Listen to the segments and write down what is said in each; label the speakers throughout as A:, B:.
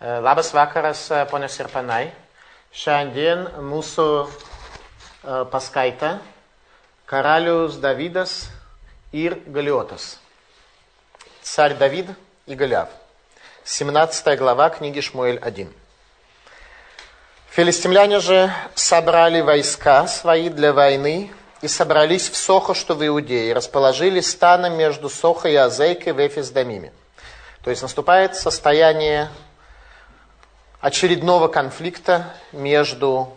A: Labas vakaras, ponios ir panai. Šiandien mūsų paskaita Karalius Davidas ir Галиотас. Царь Давид и Голиаф. 17 глава книги Шмуэль 1. Филистимляне же собрали войска свои для войны и собрались в Сохо, что в Иудее, и расположили станом между Сохо и Азейкой в Эфес-Дамиме. То есть наступает состояние очередного конфликта между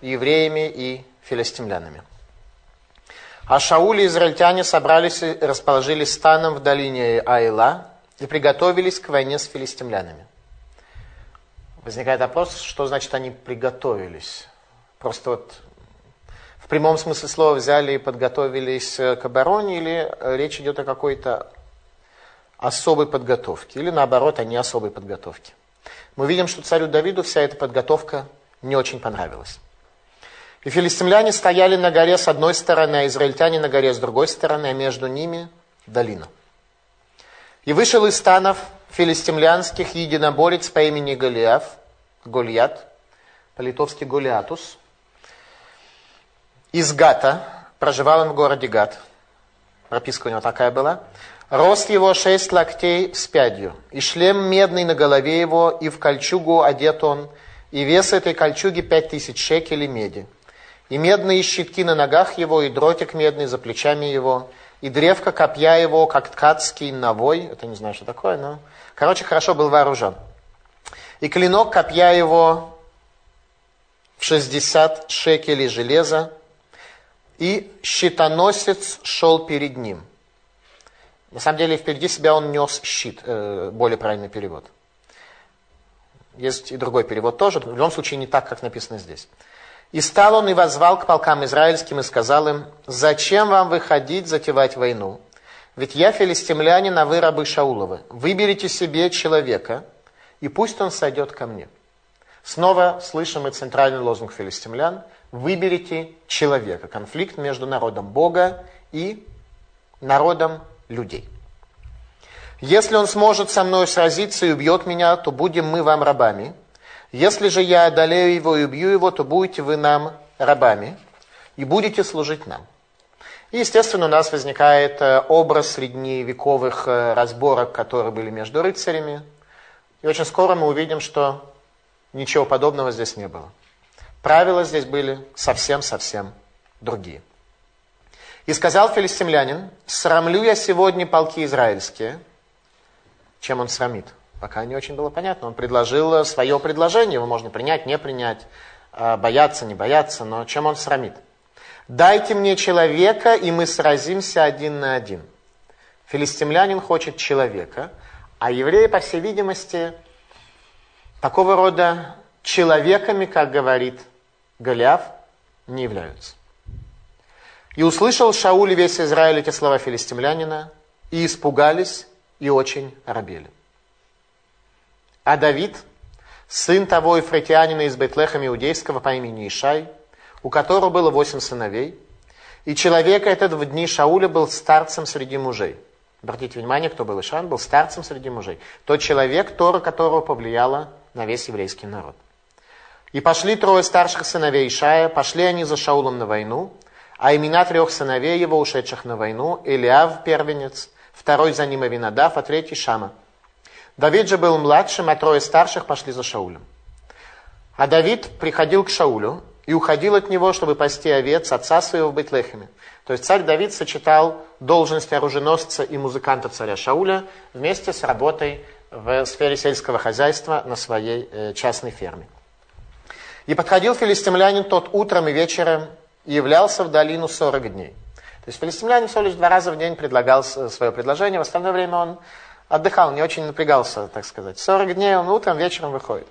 A: евреями и филистимлянами. А Шауль и израильтяне собрались и расположились станом в долине Айла и приготовились к войне с филистимлянами. Возникает вопрос, что значит они приготовились? Просто вот в прямом смысле слова взяли и подготовились к обороне, или речь идет о какой-то особой подготовке, или наоборот, о не особой подготовке. Мы видим, что царю Давиду вся эта подготовка не очень понравилась. И филистимляне стояли на горе с одной стороны, а израильтяне на горе с другой стороны, а между ними долина. И вышел из станов филистимлянских единоборец по имени Голиаф, Гольят, по-литовски Голиатус, из Гата, проживал он в городе Гат, прописка у него такая была, Рост его шесть локтей с пядью, и шлем медный на голове его, и в кольчугу одет он, и вес этой кольчуги пять тысяч шекелей меди и медные щитки на ногах его, и дротик медный за плечами его, и древко копья его, как ткацкий навой, это не знаю, что такое, но, короче, хорошо был вооружен. И клинок копья его в 60 шекелей железа, и щитоносец шел перед ним. На самом деле, впереди себя он нес щит, э, более правильный перевод. Есть и другой перевод тоже, в любом случае не так, как написано здесь. И стал он и возвал к полкам израильским и сказал им, «Зачем вам выходить затевать войну? Ведь я филистимлянин, а вы рабы Шауловы. Выберите себе человека, и пусть он сойдет ко мне». Снова слышим мы центральный лозунг филистимлян «Выберите человека». Конфликт между народом Бога и народом людей. «Если он сможет со мной сразиться и убьет меня, то будем мы вам рабами». Если же я одолею его и убью его, то будете вы нам рабами и будете служить нам. И, естественно, у нас возникает э, образ средневековых э, разборок, которые были между рыцарями. И очень скоро мы увидим, что ничего подобного здесь не было. Правила здесь были совсем-совсем другие. И сказал филистимлянин, срамлю я сегодня полки израильские. Чем он срамит? Пока не очень было понятно. Он предложил свое предложение, его можно принять, не принять, а, бояться, не бояться, но чем он срамит? «Дайте мне человека, и мы сразимся один на один». Филистимлянин хочет человека, а евреи, по всей видимости, такого рода человеками, как говорит Голиаф, не являются. И услышал Шауль и весь Израиль эти слова филистимлянина, и испугались, и очень робели. А Давид, сын того ефретианина из Бетлехема Иудейского по имени Ишай, у которого было восемь сыновей, и человек этот в дни Шауля был старцем среди мужей. Обратите внимание, кто был Ишай, он был старцем среди мужей. Тот человек, Тора которого повлияла на весь еврейский народ. И пошли трое старших сыновей Ишая, пошли они за Шаулом на войну, а имена трех сыновей его, ушедших на войну, Илиав, первенец, второй за ним Авинадав, а третий Шама – Давид же был младшим, а трое старших пошли за Шаулем. А Давид приходил к Шаулю и уходил от него, чтобы пасти овец отца своего в Бейтлехеме. То есть царь Давид сочетал должность оруженосца и музыканта царя Шауля вместе с работой в сфере сельского хозяйства на своей э, частной ферме. И подходил филистимлянин тот утром и вечером и являлся в долину 40 дней. То есть филистимлянин всего лишь два раза в день предлагал свое предложение, в остальное время он отдыхал, не очень напрягался, так сказать. 40 дней он утром, вечером выходит.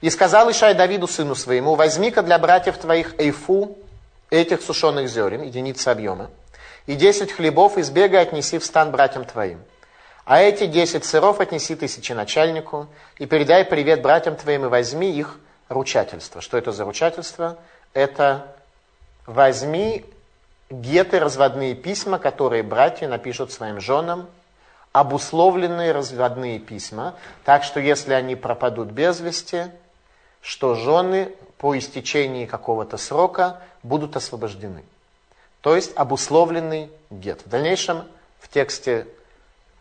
A: И сказал Ишай Давиду, сыну своему, возьми-ка для братьев твоих эйфу этих сушеных зерен, единицы объема, и 10 хлебов из бега отнеси в стан братьям твоим. А эти 10 сыров отнеси тысячи начальнику, и передай привет братьям твоим, и возьми их ручательство. Что это за ручательство? Это возьми геты, разводные письма, которые братья напишут своим женам обусловленные разводные письма, так что если они пропадут без вести, что жены по истечении какого-то срока будут освобождены. То есть обусловленный гет. В дальнейшем в тексте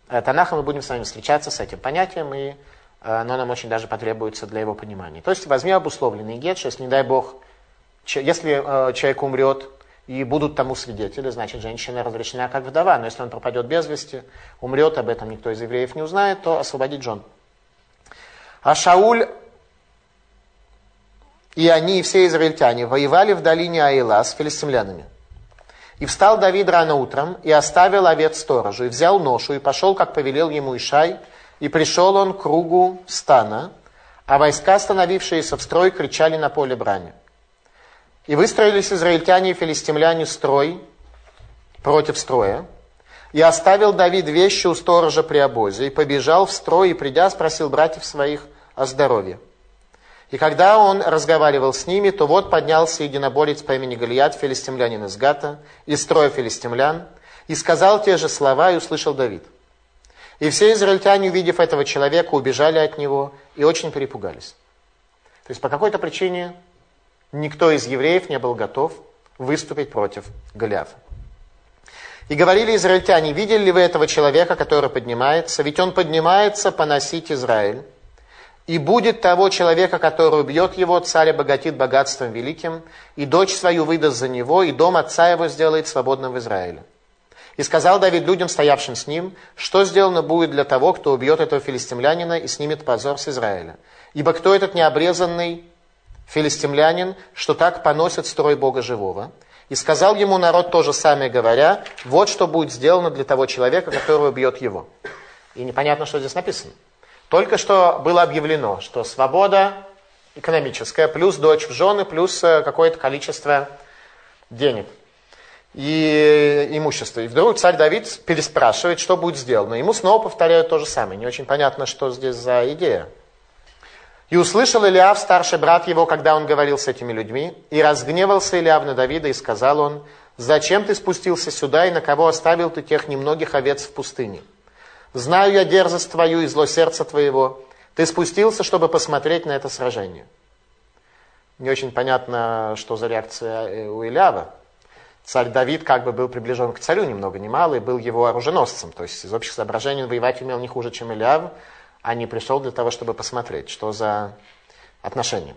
A: э, Танаха мы будем с вами встречаться с этим понятием, и э, оно нам очень даже потребуется для его понимания. То есть возьми обусловленный гет, что если, не дай бог, если э, человек умрет и будут тому свидетели, значит, женщина разрешена как вдова. Но если он пропадет без вести, умрет, об этом никто из евреев не узнает, то освободить жен. А Шауль и они, и все израильтяне, воевали в долине Аила с филистимлянами. И встал Давид рано утром, и оставил овец сторожу, и взял ношу, и пошел, как повелел ему Ишай, и пришел он к кругу стана, а войска, становившиеся в строй, кричали на поле брани. И выстроились израильтяне и филистимляне строй против строя, и оставил Давид вещи у сторожа при обозе, и побежал в строй, и придя, спросил братьев своих о здоровье. И когда он разговаривал с ними, то вот поднялся единоборец по имени Галият, филистимлянин из Гата, из строя филистимлян, и сказал те же слова, и услышал Давид. И все израильтяне, увидев этого человека, убежали от него и очень перепугались. То есть по какой-то причине никто из евреев не был готов выступить против Голиафа. И говорили израильтяне, видели ли вы этого человека, который поднимается? Ведь он поднимается поносить Израиль. И будет того человека, который убьет его, царь обогатит богатством великим, и дочь свою выдаст за него, и дом отца его сделает свободным в Израиле. И сказал Давид людям, стоявшим с ним, что сделано будет для того, кто убьет этого филистимлянина и снимет позор с Израиля. Ибо кто этот необрезанный филистимлянин, что так поносит строй Бога живого? И сказал ему народ то же самое, говоря, вот что будет сделано для того человека, который убьет его. И непонятно, что здесь написано. Только что было объявлено, что свобода экономическая, плюс дочь в жены, плюс э, какое-то количество денег и имущества. И вдруг царь Давид переспрашивает, что будет сделано. Ему снова повторяют то же самое. Не очень понятно, что здесь за идея. И услышал Илиав, старший брат его, когда он говорил с этими людьми, и разгневался Илиав на Давида, и сказал он, «Зачем ты спустился сюда, и на кого оставил ты тех немногих овец в пустыне?» Знаю я дерзость твою и зло сердца твоего. Ты спустился, чтобы посмотреть на это сражение. Не очень понятно, что за реакция э, у Илява. Царь Давид как бы был приближен к царю немного много ни мало и был его оруженосцем. То есть из общих соображений он воевать умел не хуже, чем Иляв, а не пришел для того, чтобы посмотреть, что за отношения.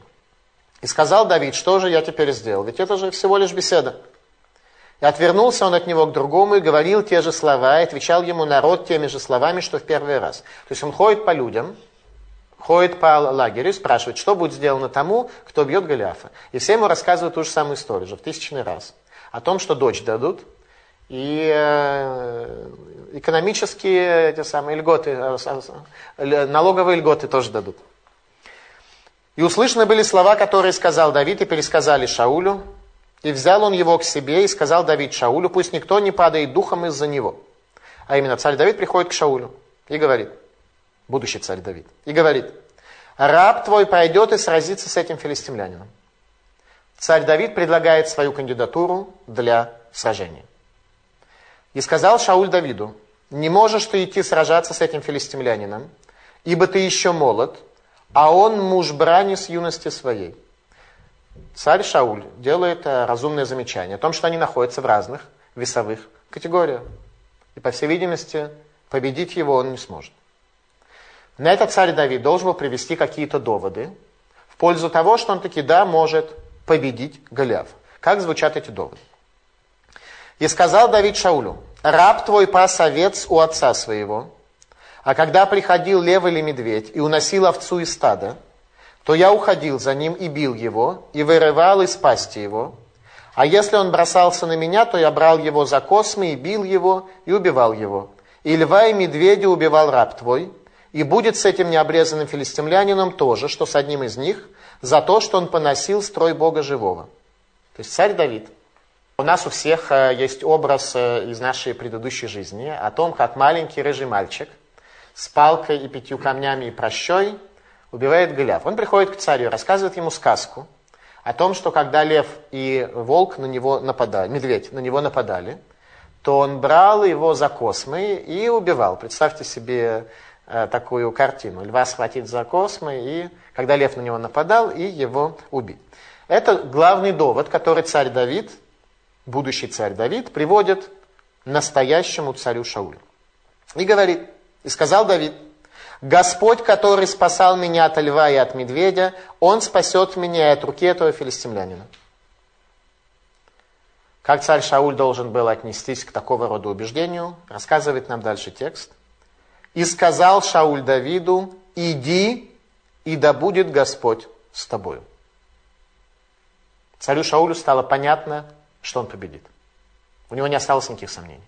A: И сказал Давид, что же я теперь сделал? Ведь это же всего лишь беседа. И отвернулся он от него к другому и говорил те же слова, и отвечал ему народ теми же словами, что в первый раз. То есть он ходит по людям, ходит по лагерю и спрашивает, что будет сделано тому, кто бьет Голиафа. И все ему рассказывают ту же самую историю, уже в тысячный раз. О том, что дочь дадут, и э, экономические эти самые льготы, э, налоговые льготы тоже дадут. И услышаны были слова, которые сказал Давид, и пересказали Шаулю, и взял он его к себе и сказал Давид Шаулю, пусть никто не падает духом из-за него. А именно царь Давид приходит к Шаулю и говорит, будущий царь Давид, и говорит, раб твой пойдет и сразится с этим филистимлянином. Царь Давид предлагает свою кандидатуру для сражения. И сказал Шауль Давиду, не можешь ты идти сражаться с этим филистимлянином, ибо ты еще молод, а он муж брани с юности своей. Царь Шауль делает э, разумное замечание о том, что они находятся в разных весовых категориях. И, по всей видимости, победить его он не сможет. На это царь Давид должен был привести какие-то доводы в пользу того, что он таки да, может победить Голиаф. Как звучат эти доводы? И сказал Давид Шаулю, раб твой пас овец у отца своего, а когда приходил лев или медведь и уносил овцу из стада, то я уходил за ним и бил его, и вырывал из пасти его. А если он бросался на меня, то я брал его за космы и бил его, и убивал его. И льва и медведя убивал раб твой, и будет с этим необрезанным филистимлянином тоже, что с одним из них, за то, что он поносил строй Бога живого. То есть царь Давид. У нас у всех э, есть образ э, из нашей предыдущей жизни о том, как маленький рыжий мальчик с палкой и пятью камнями и прощой убивает Голиаф. Он приходит к царю, рассказывает ему сказку о том, что когда лев и волк на него нападали, медведь на него нападали, то он брал его за космы и убивал. Представьте себе э, такую картину. Льва схватить за космы, и когда лев на него нападал, и его убить. Это главный довод, который царь Давид, будущий царь Давид, приводит настоящему царю Шаулю. И говорит, и сказал Давид, Господь, который спасал меня от льва и от медведя, Он спасет меня и от руки этого филистимлянина. Как царь Шауль должен был отнестись к такого рода убеждению, рассказывает нам дальше текст. «И сказал Шауль Давиду, иди, и да будет Господь с тобою». Царю Шаулю стало понятно, что он победит. У него не осталось никаких сомнений.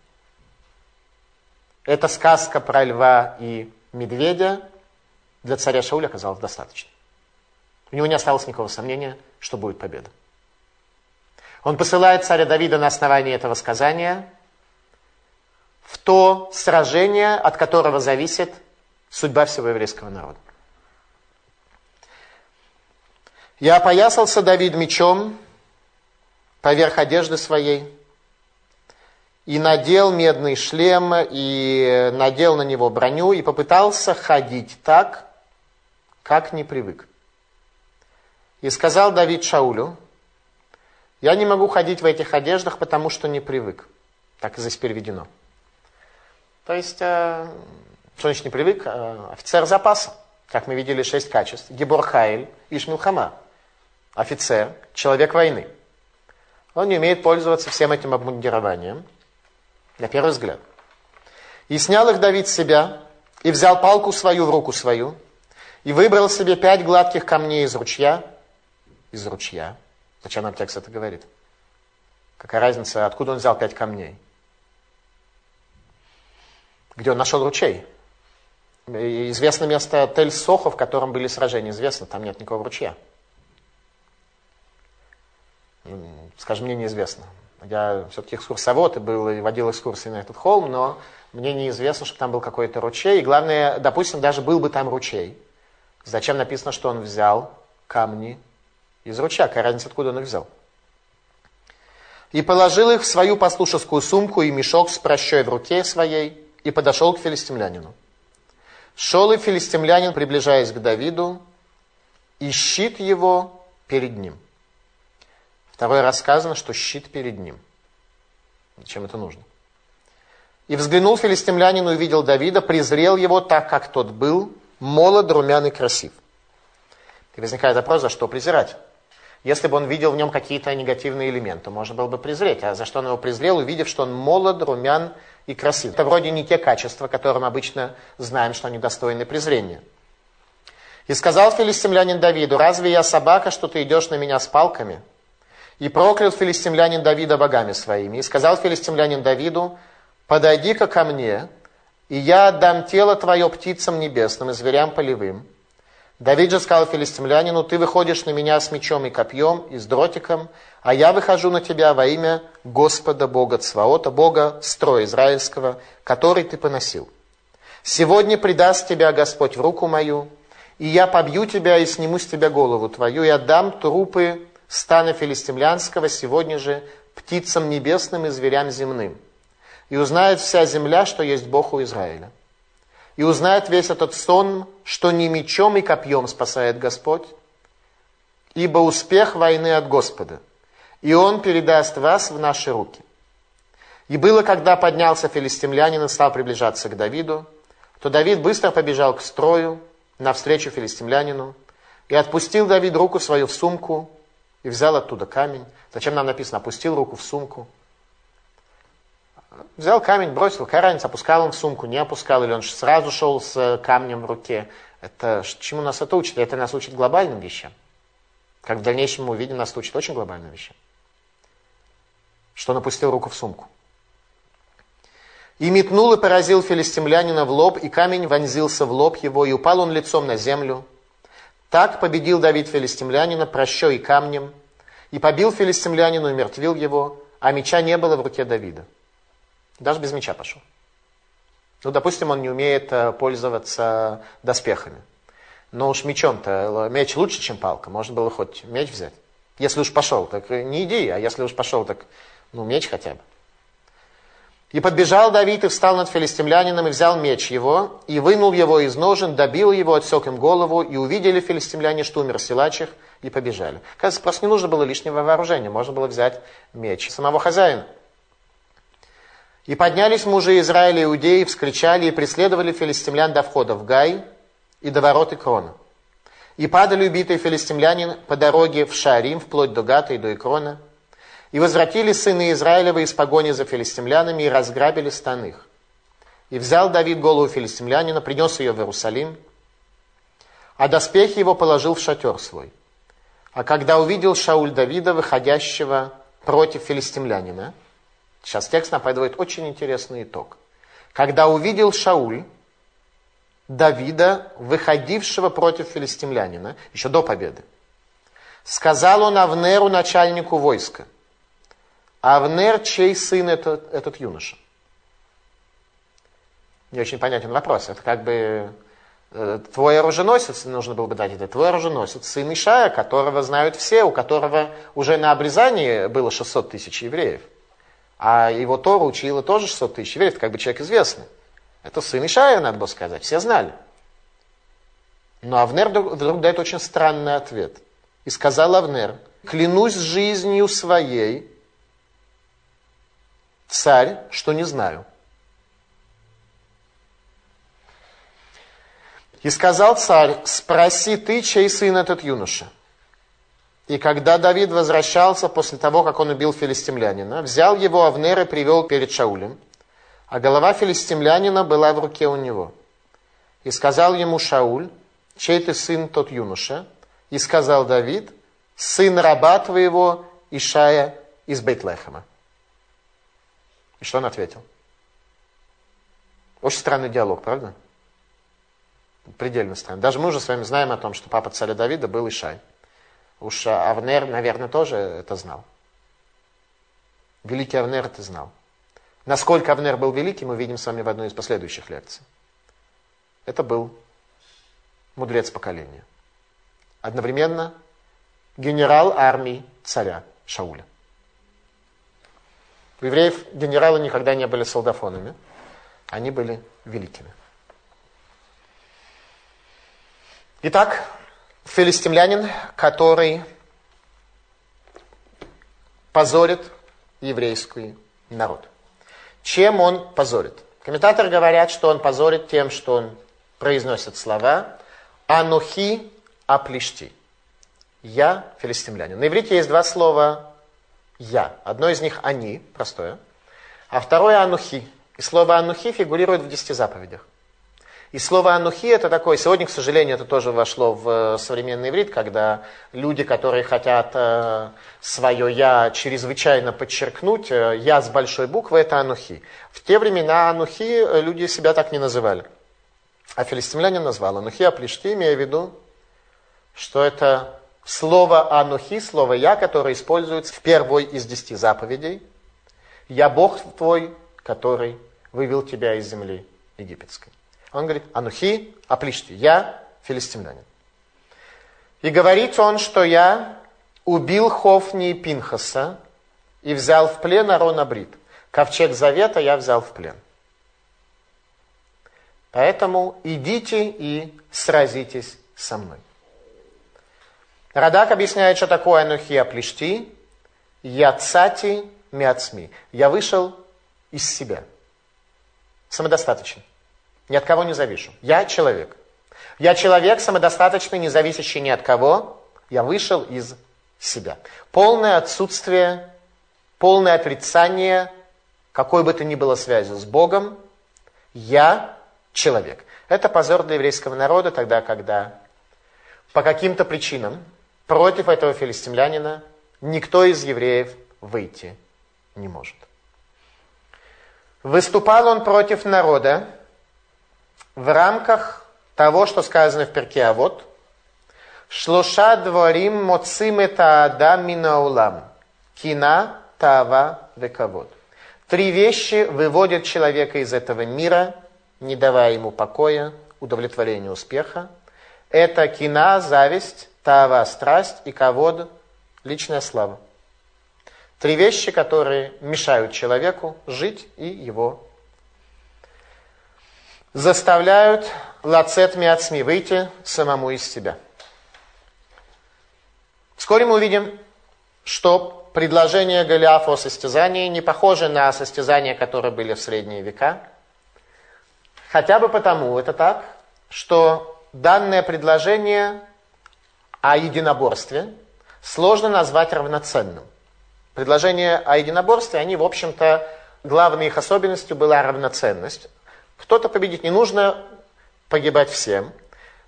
A: Эта сказка про льва и медведя для царя Шауля оказалась достаточной. У него не осталось никакого сомнения, что будет победа. Он посылает царя Давида на основании этого сказания в то сражение, от которого зависит судьба всего еврейского народа. «Я опоясался, Давид, мечом поверх одежды своей, и надел медный шлем, и надел на него броню, и попытался ходить так, как не привык. И сказал Давид Шаулю, я не могу ходить в этих одеждах, потому что не привык. Так здесь переведено. То есть, э, что значит не привык? Э, офицер запаса. Как мы видели, шесть качеств. Гебор Хайль, Ишмилхама. Офицер, человек войны. Он не умеет пользоваться всем этим обмундированием на первый взгляд. И снял их Давид с себя, и взял палку свою в руку свою, и выбрал себе пять гладких камней из ручья. Из ручья. Зачем нам текст это говорит? Какая разница, откуда он взял пять камней? Где он нашел ручей? Известно место Тель-Сохо, в котором были сражения. Известно, там нет никакого ручья. Скажем, мне неизвестно. Я все-таки экскурсовод и был, и водил экскурсии на этот холм, но мне неизвестно, что там был какой-то ручей. И главное, допустим, даже был бы там ручей. Зачем написано, что он взял камни из ручья? Какая разница, откуда он их взял? И положил их в свою послушескую сумку и мешок с прощой в руке своей, и подошел к филистимлянину. Шел и филистимлянин, приближаясь к Давиду, и щит его перед ним. Второе раз сказано, что щит перед ним. Зачем это нужно? И взглянул филистимлянин, увидел Давида, презрел его так, как тот был, молод, румян и красив. И возникает вопрос, за что презирать? Если бы он видел в нем какие-то негативные элементы, можно было бы презреть. А за что он его презрел, увидев, что он молод, румян и красив? Это вроде не те качества, которым обычно знаем, что они достойны презрения. И сказал филистимлянин Давиду, разве я собака, что ты идешь на меня с палками? И проклял филистимлянин Давида богами своими. И сказал филистимлянин Давиду, подойди-ка ко мне, и я отдам тело твое птицам небесным и зверям полевым. Давид же сказал филистимлянину, ты выходишь на меня с мечом и копьем, и с дротиком, а я выхожу на тебя во имя Господа Бога Цваота, Бога строя израильского, который ты поносил. Сегодня предаст тебя Господь в руку мою, и я побью тебя и сниму с тебя голову твою, и отдам трупы стана филистимлянского сегодня же птицам небесным и зверям земным. И узнает вся земля, что есть Бог у Израиля. И узнает весь этот сон, что не мечом и копьем спасает Господь, ибо успех войны от Господа, и Он передаст вас в наши руки. И было, когда поднялся филистимлянин и стал приближаться к Давиду, то Давид быстро побежал к строю навстречу филистимлянину, и отпустил Давид руку свою в сумку, и взял оттуда камень. Зачем нам написано, опустил руку в сумку? Взял камень, бросил, какая разница, опускал он в сумку, не опускал, или он сразу шел с камнем в руке. Это чему нас это учит? Это нас учит глобальным вещам. Как в дальнейшем мы увидим, нас учит очень глобальным вещам. Что он опустил руку в сумку. И метнул и поразил филистимлянина в лоб, и камень вонзился в лоб его, и упал он лицом на землю. Так победил Давид филистимлянина прощой и камнем, и побил филистимлянину и мертвил его, а меча не было в руке Давида. Даже без меча пошел. Ну, допустим, он не умеет э, пользоваться доспехами. Но уж мечом-то, меч лучше, чем палка. Можно было хоть меч взять. Если уж пошел, так не иди, а если уж пошел, так ну, меч хотя бы. И подбежал Давид и встал над филистимлянином и взял меч его, и вынул его из ножен, добил его, отсек им голову, и увидели филистимляне, что умер силач их, и побежали. Кажется, просто не нужно было лишнего вооружения, можно было взять меч самого хозяина. И поднялись мужи Израиля и Иудеи, вскричали и преследовали филистимлян до входа в Гай и до ворот Икрона. И падали убитые филистимляне по дороге в Шарим, вплоть до Гата и до Икрона, и возвратились сыны Израилевы из погони за филистимлянами и разграбили стан их. И взял Давид голову филистимлянина, принес ее в Иерусалим, а доспехи его положил в шатер свой. А когда увидел Шауль Давида, выходящего против филистимлянина, сейчас текст нам подводит очень интересный итог. Когда увидел Шауль Давида, выходившего против филистимлянина, еще до победы, сказал он Авнеру, начальнику войска, Авнер, чей сын это, этот юноша? Не очень понятен вопрос. Это как бы э, твой оруженосец, нужно было бы дать это, твой оруженосец, сын Ишая, которого знают все, у которого уже на обрезании было 600 тысяч евреев. А его Тора учила тоже 600 тысяч евреев, это как бы человек известный. Это сын Ишая, надо было сказать, все знали. Но Авнер вдруг дает очень странный ответ. И сказал Авнер, клянусь жизнью своей, Царь, что не знаю. И сказал царь, спроси ты, чей сын этот юноша. И когда Давид возвращался после того, как он убил филистимлянина, взял его Авнер и привел перед Шаулем, а голова филистимлянина была в руке у него. И сказал ему Шауль, чей ты сын тот юноша? И сказал Давид, сын раба твоего Ишая из Бейтлехема. И что он ответил? Очень странный диалог, правда? Предельно странный. Даже мы уже с вами знаем о том, что папа царя Давида был Ишай. Уж Авнер, наверное, тоже это знал. Великий Авнер это знал. Насколько Авнер был великий, мы видим с вами в одной из последующих лекций. Это был мудрец поколения. Одновременно генерал армии царя Шауля. У евреев генералы никогда не были солдафонами. Они были великими. Итак, филистимлянин, который позорит еврейский народ. Чем он позорит? Комментаторы говорят, что он позорит тем, что он произносит слова «Анухи аплишти». Я филистимлянин. На иврите есть два слова «я». Одно из них «они», простое, а второе «анухи». И слово «анухи» фигурирует в десяти заповедях. И слово «анухи» это такое, сегодня, к сожалению, это тоже вошло в э, современный иврит, когда люди, которые хотят э, свое «я» чрезвычайно подчеркнуть, э, «я» с большой буквы, это «анухи». В те времена «анухи» люди себя так не называли. А филистимлянин назвал «анухи аплишти», имея в виду, что это Слово «анухи», слово «я», которое используется в первой из десяти заповедей. «Я Бог твой, который вывел тебя из земли египетской». Он говорит «анухи аплишти», «я филистимлянин». И говорит он, что я убил Хофни и Пинхаса и взял в плен Арона Брит. Ковчег Завета я взял в плен. Поэтому идите и сразитесь со мной. Радак объясняет, что такое анухия плешти, яцати мяцми. Я вышел из себя. Самодостаточный. Ни от кого не завишу. Я человек. Я человек самодостаточный, не зависящий ни от кого. Я вышел из себя. Полное отсутствие, полное отрицание какой бы то ни было связи с Богом. Я человек. Это позор для еврейского народа тогда, когда по каким-то причинам Против этого филистимлянина никто из евреев выйти не может. Выступал он против народа в рамках того, что сказано в перке, а вот Шлоша дворим моцим это адам минаулам. Кина, тава, вековод. Три вещи выводят человека из этого мира, не давая ему покоя, удовлетворения, успеха. Это кина, зависть, Тава – страсть и ковод – личная слава. Три вещи, которые мешают человеку жить и его заставляют лацет миацми выйти самому из себя. Вскоре мы увидим, что предложение Голиафа о состязании не похоже на состязания, которые были в средние века. Хотя бы потому это так, что данное предложение о единоборстве сложно назвать равноценным. Предложения о единоборстве, они, в общем-то, главной их особенностью была равноценность. Кто-то победить не нужно погибать всем.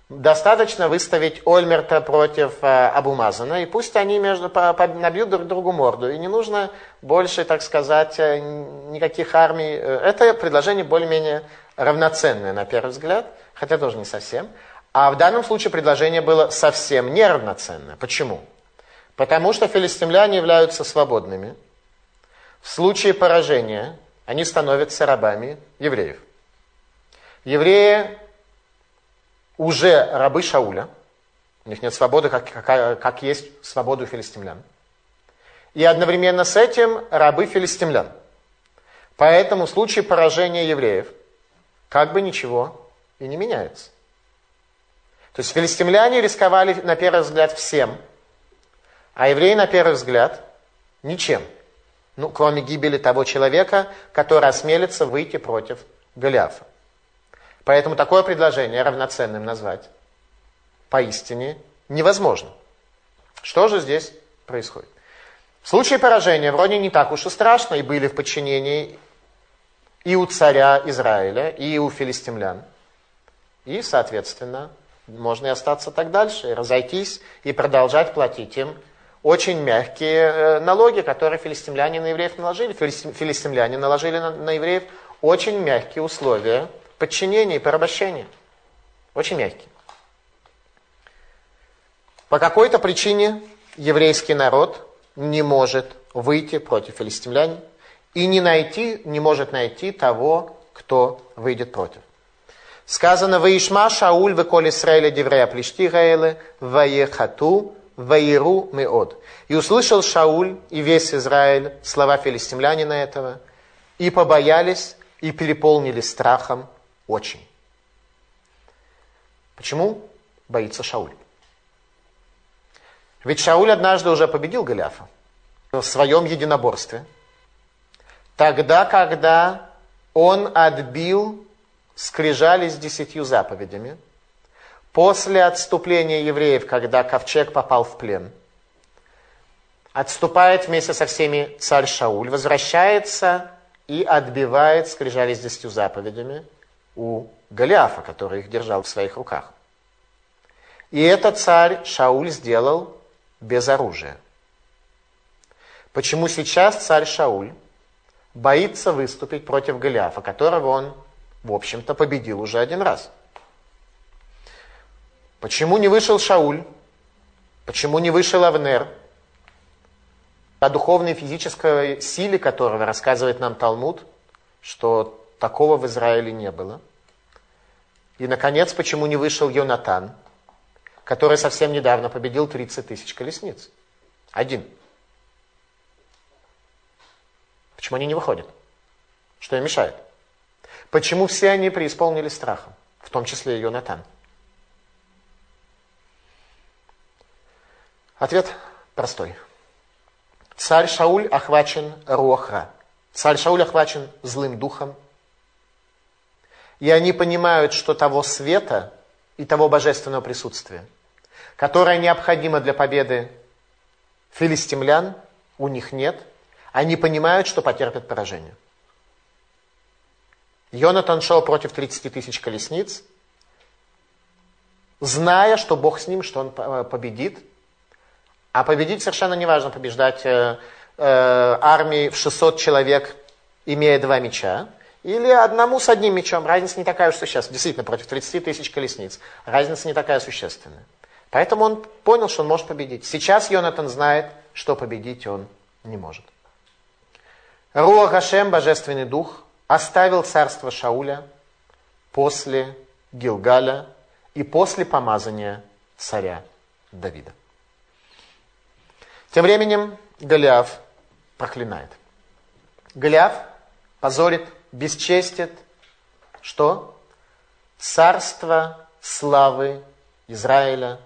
A: Достаточно выставить Ольмерта против э, Абумазана, и пусть они между, по, по, набьют друг другу морду. И не нужно больше, так сказать, э, никаких армий. Э, это предложение более-менее равноценное, на первый взгляд, хотя тоже не совсем. А в данном случае предложение было совсем неравноценное. Почему? Потому что филистимляне являются свободными. В случае поражения они становятся рабами евреев. Евреи уже рабы Шауля. У них нет свободы, как, как, как есть свобода у филистимлян. И одновременно с этим рабы филистимлян. Поэтому в случае поражения евреев как бы ничего и не меняется. То есть филистимляне рисковали на первый взгляд всем, а евреи на первый взгляд ничем. Ну, кроме гибели того человека, который осмелится выйти против Голиафа. Поэтому такое предложение равноценным назвать поистине невозможно. Что же здесь происходит? В случае поражения вроде не так уж и страшно, и были в подчинении и у царя Израиля, и у филистимлян. И, соответственно, можно и остаться так дальше, и разойтись, и продолжать платить им очень мягкие э, налоги, которые филистимляне на евреев наложили. Филистимляне наложили на, на евреев очень мягкие условия подчинение и порабощение. Очень мягкий. По какой-то причине еврейский народ не может выйти против филистимлян и не, найти, не может найти того, кто выйдет против. Сказано, «Ваишма Шауль веколь Исраэля деврея плешти гаэле, ваехату, ваиру меод». И услышал Шауль и весь Израиль слова филистимлянина этого, и побоялись, и переполнились страхом, очень. Почему боится Шауль? Ведь Шауль однажды уже победил Голиафа в своем единоборстве. Тогда, когда он отбил скрижали с десятью заповедями, после отступления евреев, когда ковчег попал в плен, отступает вместе со всеми царь Шауль, возвращается и отбивает скрижали с десятью заповедями – у Голиафа, который их держал в своих руках. И этот царь Шауль сделал без оружия. Почему сейчас царь Шауль боится выступить против Голиафа, которого он, в общем-то, победил уже один раз? Почему не вышел Шауль? Почему не вышел Авнер? О духовной и физической силе которого рассказывает нам Талмуд, что такого в Израиле не было. И, наконец, почему не вышел Йонатан, который совсем недавно победил 30 тысяч колесниц? Один. Почему они не выходят? Что им мешает? Почему все они преисполнились страхом, в том числе и Йонатан? Ответ простой. Царь Шауль охвачен Рохра. Царь Шауль охвачен злым духом, и они понимают, что того света и того божественного присутствия, которое необходимо для победы филистимлян, у них нет. Они понимают, что потерпят поражение. Йонатан шел против 30 тысяч колесниц, зная, что Бог с ним, что он э, победит. А победить совершенно не важно, побеждать э, э, армии в 600 человек, имея два меча. Или одному с одним мечом. Разница не такая уж существенная. Действительно, против 30 тысяч колесниц. Разница не такая существенная. Поэтому он понял, что он может победить. Сейчас Йонатан знает, что победить он не может. Руа Гашем, Божественный Дух, оставил царство Шауля после Гилгаля и после помазания царя Давида. Тем временем Голиаф проклинает. Голиаф позорит, бесчестит, что? Царство славы Израиля,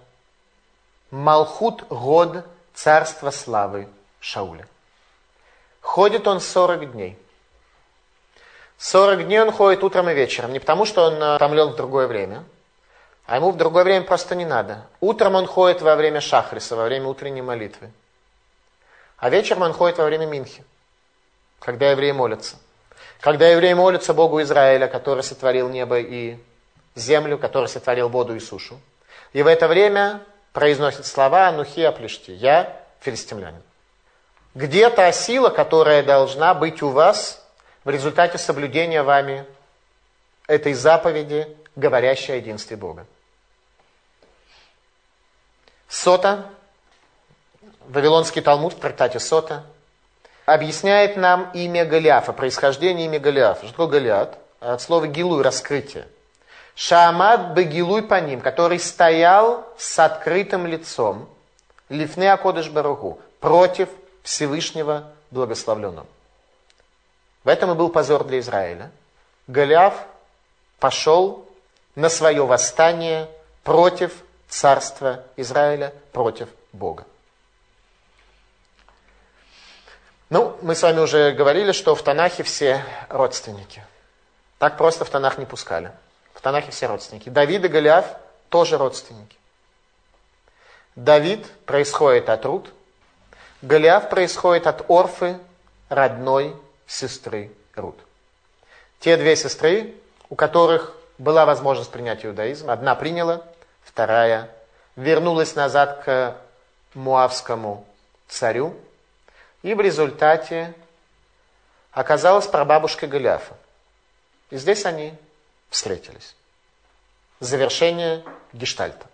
A: Малхут Год, царство славы Шауля. Ходит он 40 дней. 40 дней он ходит утром и вечером. Не потому, что он утомлен в другое время, а ему в другое время просто не надо. Утром он ходит во время шахриса, во время утренней молитвы. А вечером он ходит во время Минхи, когда евреи молятся. Когда евреи молятся Богу Израиля, который сотворил небо и землю, который сотворил воду и сушу. И в это время произносит слова «Анухи Аплешти» – «Я филистимлянин». Где та сила, которая должна быть у вас в результате соблюдения вами этой заповеди, говорящей о единстве Бога? Сота, Вавилонский Талмуд в трактате Сота, объясняет нам имя Голиафа, происхождение имя Голиафа. Что такое Голиат? От слова гилуй, раскрытие. Шаамад Багилуй по ним, который стоял с открытым лицом, Лифне Акодыш Баруху, против Всевышнего благословленного. В этом и был позор для Израиля. Голиаф пошел на свое восстание против царства Израиля, против Бога. Ну, мы с вами уже говорили, что в Танахе все родственники. Так просто в Танах не пускали. В Танахе все родственники. Давид и Голиаф тоже родственники. Давид происходит от Рут, Голиаф происходит от Орфы, родной сестры Рут. Те две сестры, у которых была возможность принять иудаизм, одна приняла, вторая вернулась назад к муавскому царю, и в результате оказалась прабабушкой Голиафа. И здесь они встретились. Завершение гештальта.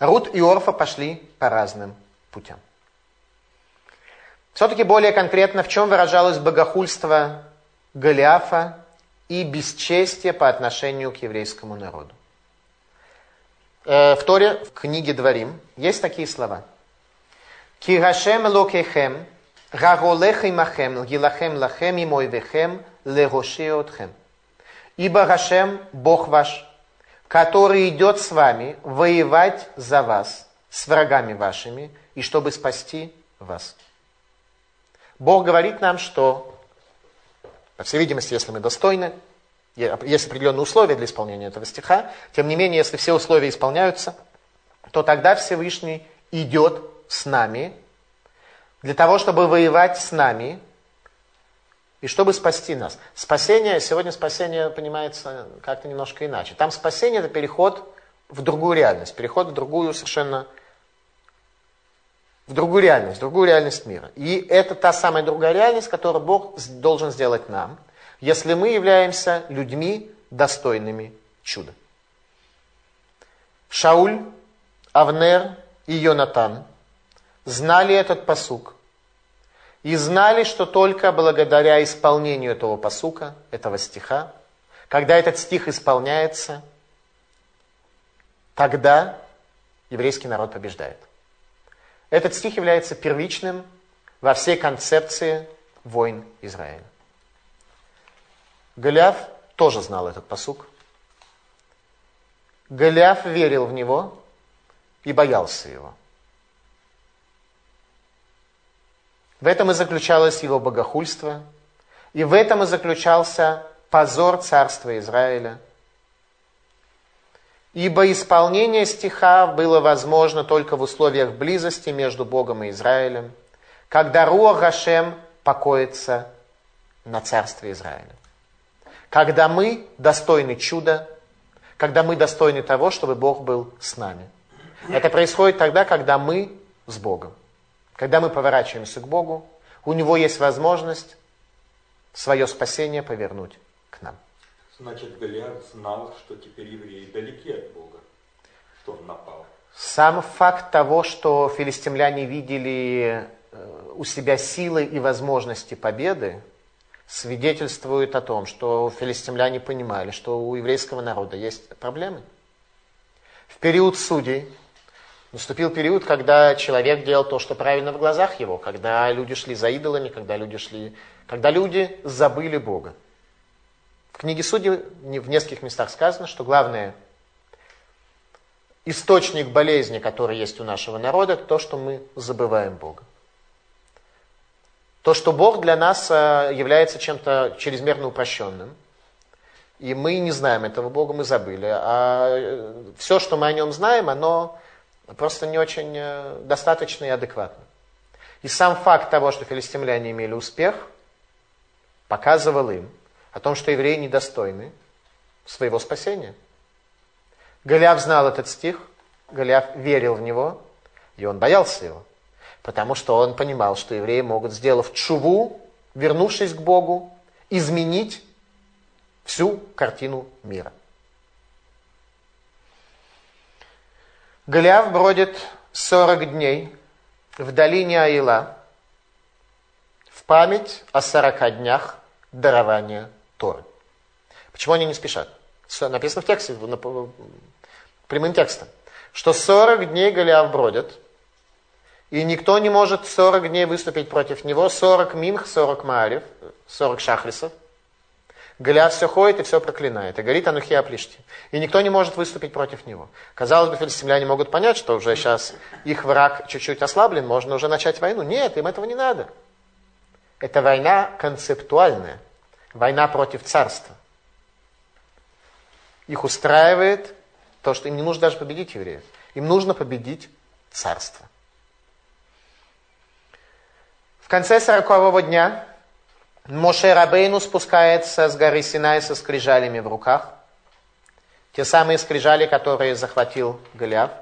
A: Рут и Орфа пошли по разным путям. Все-таки более конкретно, в чем выражалось богохульство Голиафа и бесчестие по отношению к еврейскому народу. Э, в Торе, в книге Дворим, есть такие слова. Кирашем локехем, раголех махем, гилахем лахем и мой вехем, легошеотхем. Ибо Рашем, Бог ваш, который идет с вами воевать за вас, с врагами вашими, и чтобы спасти вас. Бог говорит нам, что, по всей видимости, если мы достойны, есть определенные условия для исполнения этого стиха, тем не менее, если все условия исполняются, то тогда Всевышний идет с нами для того, чтобы воевать с нами, и чтобы спасти нас. Спасение, сегодня спасение понимается как-то немножко иначе. Там спасение – это переход в другую реальность, переход в другую совершенно, в другую реальность, в другую реальность мира. И это та самая другая реальность, которую Бог должен сделать нам, если мы являемся людьми, достойными чуда. Шауль, Авнер и Йонатан знали этот посук – и знали, что только благодаря исполнению этого посука, этого стиха, когда этот стих исполняется, тогда еврейский народ побеждает. Этот стих является первичным во всей концепции войн Израиля. Голиаф тоже знал этот посук. Голиаф верил в него и боялся его. В этом и заключалось его богохульство, и в этом и заключался позор царства Израиля. Ибо исполнение стиха было возможно только в условиях близости между Богом и Израилем, когда Руа Гашем покоится на царстве Израиля. Когда мы достойны чуда, когда мы достойны того, чтобы Бог был с нами. Это происходит тогда, когда мы с Богом. Когда мы поворачиваемся к Богу, у Него есть возможность свое спасение повернуть.
B: Значит, Голиаф знал, что теперь евреи далеки от Бога, что он напал.
A: Сам факт того, что филистимляне видели э, у себя силы и возможности победы, свидетельствует о том, что филистимляне понимали, что у еврейского народа есть проблемы. В период судей Наступил период, когда человек делал то, что правильно в глазах его, когда люди шли за идолами, когда люди шли, когда люди забыли Бога. Книге Судей в нескольких местах сказано, что главное источник болезни, который есть у нашего народа, то, что мы забываем Бога. То, что Бог для нас э, является чем-то чрезмерно упрощенным, и мы не знаем этого Бога, мы забыли. А э, все, что мы о нем знаем, оно просто не очень э, достаточно и адекватно. И сам факт того, что филистимляне имели успех, показывал им о том, что евреи недостойны своего спасения. Голиаф знал этот стих, Голиаф верил в него, и он боялся его. Потому что он понимал, что евреи могут, сделав чуву, вернувшись к Богу, изменить всю картину мира. Голиаф бродит 40 дней в долине Аила в память о 40 днях дарования Торы. Почему они не спешат? Написано в тексте, прямым текстом, что 40 дней Голиаф бродит – и никто не может 40 дней выступить против него, 40 минх, 40 маарев, 40 шахрисов. Голиаф все ходит и все проклинает. И говорит Анухи Аплишти. И никто не может выступить против него. Казалось бы, филистимляне могут понять, что уже сейчас их враг чуть-чуть ослаблен, можно уже начать войну. Нет, им этого не надо. Это война концептуальная. Война против царства. Их устраивает то, что им не нужно даже победить евреев. Им нужно победить царство. конце сорокового дня Моше Рабейну спускается с горы Синай со скрижалями в руках. Те самые скрижали, которые захватил Голиаф.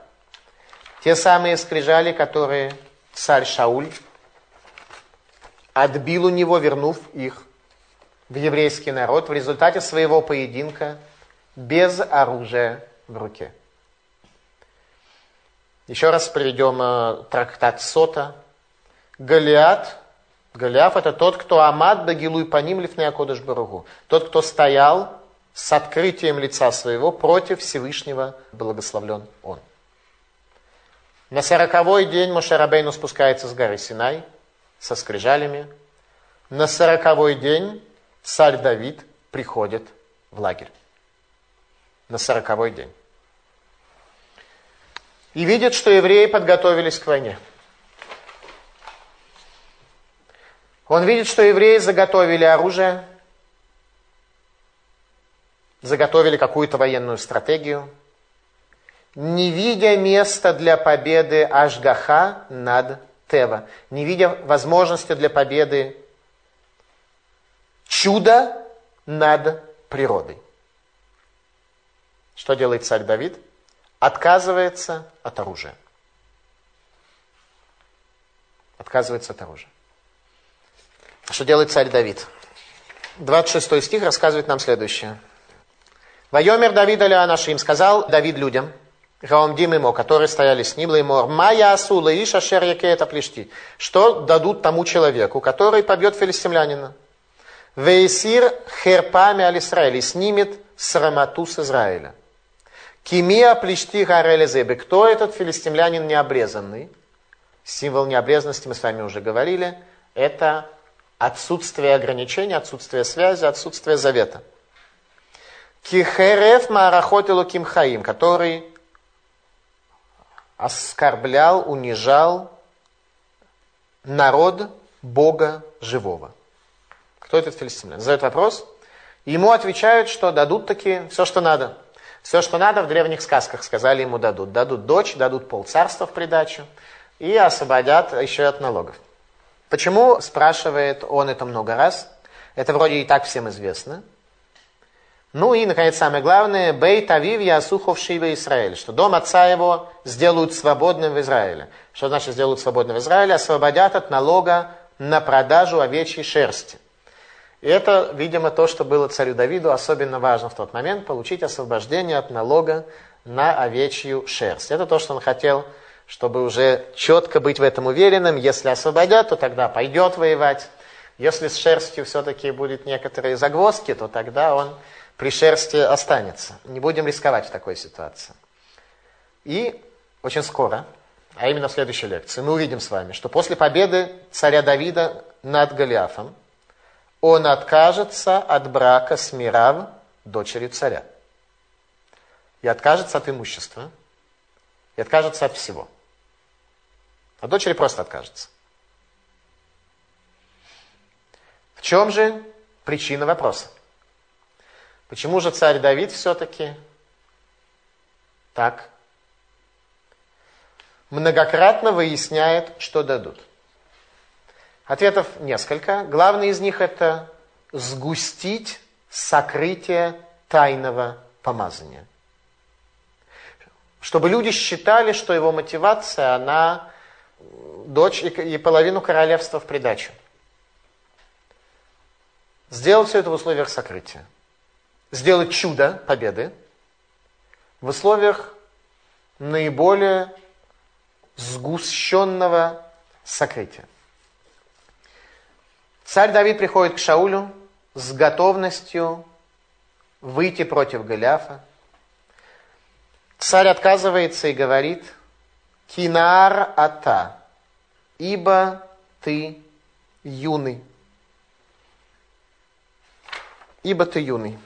A: Те самые скрижали, которые царь Шауль отбил у него, вернув их в еврейский народ в результате своего поединка без оружия в руке. Еще раз приведем э, трактат Сота, Голиат, Голиаф это тот, кто Амад Багилуй по ним Акодыш Баругу. Тот, кто стоял с открытием лица своего против Всевышнего, благословлен он. На сороковой день Мошарабейну спускается с горы Синай со скрижалями. На сороковой день царь Давид приходит в лагерь. На сороковой день. И видит, что евреи подготовились к войне. Он видит, что евреи заготовили оружие, заготовили какую-то военную стратегию, не видя места для победы Ашгаха над Тева, не видя возможности для победы чуда над природой. Что делает царь Давид? Отказывается от оружия. Отказывается от оружия. Что делает царь Давид? 26 стих рассказывает нам следующее. Вайомер Давид аля нашим сказал Давид людям, Гаомдим ему, которые стояли с ним, Леймор, Майя Асула Иша Шер это плешти. Что дадут тому человеку, который побьет филистимлянина? Вейсир херпами аль Исраэль и снимет срамоту с Израиля. Кимия плешти гарелезебе. Кто этот филистимлянин необрезанный? Символ необрезанности мы с вами уже говорили. Это Отсутствие ограничений, отсутствие связи, отсутствие завета. Кихерев Марахот Луким Хаим, который оскорблял, унижал народ Бога живого. Кто этот филистимлян? Задает вопрос. Ему отвечают, что дадут таки все, что надо. Все, что надо, в древних сказках сказали ему дадут. Дадут дочь, дадут полцарства в придачу и освободят еще и от налогов. Почему, спрашивает он это много раз? Это вроде и так всем известно. Ну и, наконец, самое главное, Бейт Авив Ясухов Шива Израиль, что дом отца его сделают свободным в Израиле. Что значит сделают свободным в Израиле? Освободят от налога на продажу овечьей шерсти. И это, видимо, то, что было царю Давиду особенно важно в тот момент, получить освобождение от налога на овечью шерсть. Это то, что он хотел чтобы уже четко быть в этом уверенным. Если освободят, то тогда пойдет воевать. Если с шерстью все-таки будут некоторые загвоздки, то тогда он при шерсти останется. Не будем рисковать в такой ситуации. И очень скоро, а именно в следующей лекции, мы увидим с вами, что после победы царя Давида над Голиафом он откажется от брака с Мирав, дочерью царя. И откажется от имущества, и откажется от всего. А дочери просто откажется. В чем же причина вопроса? Почему же царь Давид все-таки так многократно выясняет, что дадут? Ответов несколько. Главный из них это сгустить сокрытие тайного помазания. Чтобы люди считали, что его мотивация, она дочь и половину королевства в придачу. Сделать все это в условиях сокрытия. Сделать чудо победы в условиях наиболее сгущенного сокрытия. Царь Давид приходит к Шаулю с готовностью выйти против Голиафа. Царь отказывается и говорит, «Кинаар ата, ибо ты юный». Ибо ты юный.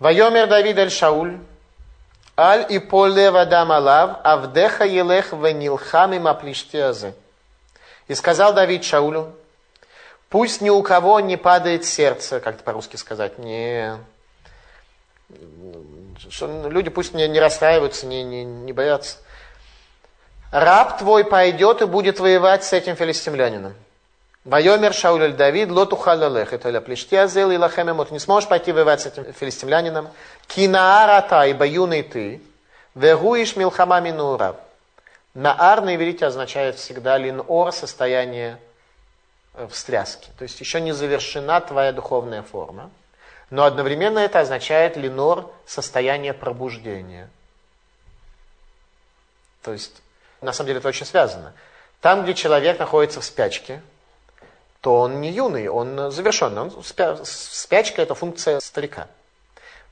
A: Вайомер Давид эль Шауль, Аль и поле вадам авдеха елех венилхам им аплиштеазе. И сказал Давид Шаулю, пусть ни у кого не падает сердце, как это по-русски сказать, не... Что люди пусть не, не расстраиваются, не, не, не боятся. Раб твой пойдет и будет воевать с этим филистимлянином. Вайомер Шауль Давид, лоту халалех, это ля плештиазел и лахемемот. Не сможешь пойти воевать с этим филистимлянином. Кинаарата, ибо юный ты. Вегуиш милхама минурав. Наар на иврите означает всегда линор, состояние э, встряски. То есть еще не завершена твоя духовная форма. Но одновременно это означает линор, состояние пробуждения. То есть, на самом деле это очень связано. Там, где человек находится в спячке, то он не юный, он завершенный. Он спя... Спячка – это функция старика.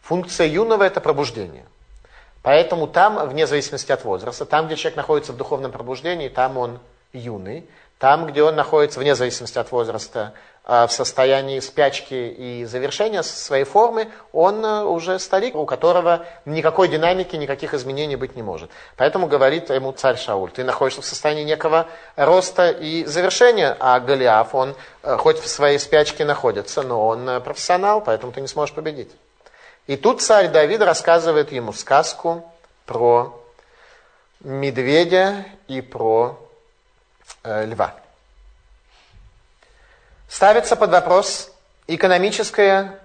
A: Функция юного – это пробуждение. Поэтому там, вне зависимости от возраста, там, где человек находится в духовном пробуждении, там он юный. Там, где он находится, вне зависимости от возраста, а, в состоянии спячки и завершения своей формы, он э, уже старик, у которого никакой динамики, никаких изменений быть не может. Поэтому говорит ему царь Шауль, ты находишься в состоянии некого роста и завершения, а Голиаф, он э, хоть в своей спячке находится, но он э, профессионал, поэтому ты не сможешь победить. И тут царь Давид рассказывает ему сказку про медведя и про э, льва. Ставится под вопрос экономическая,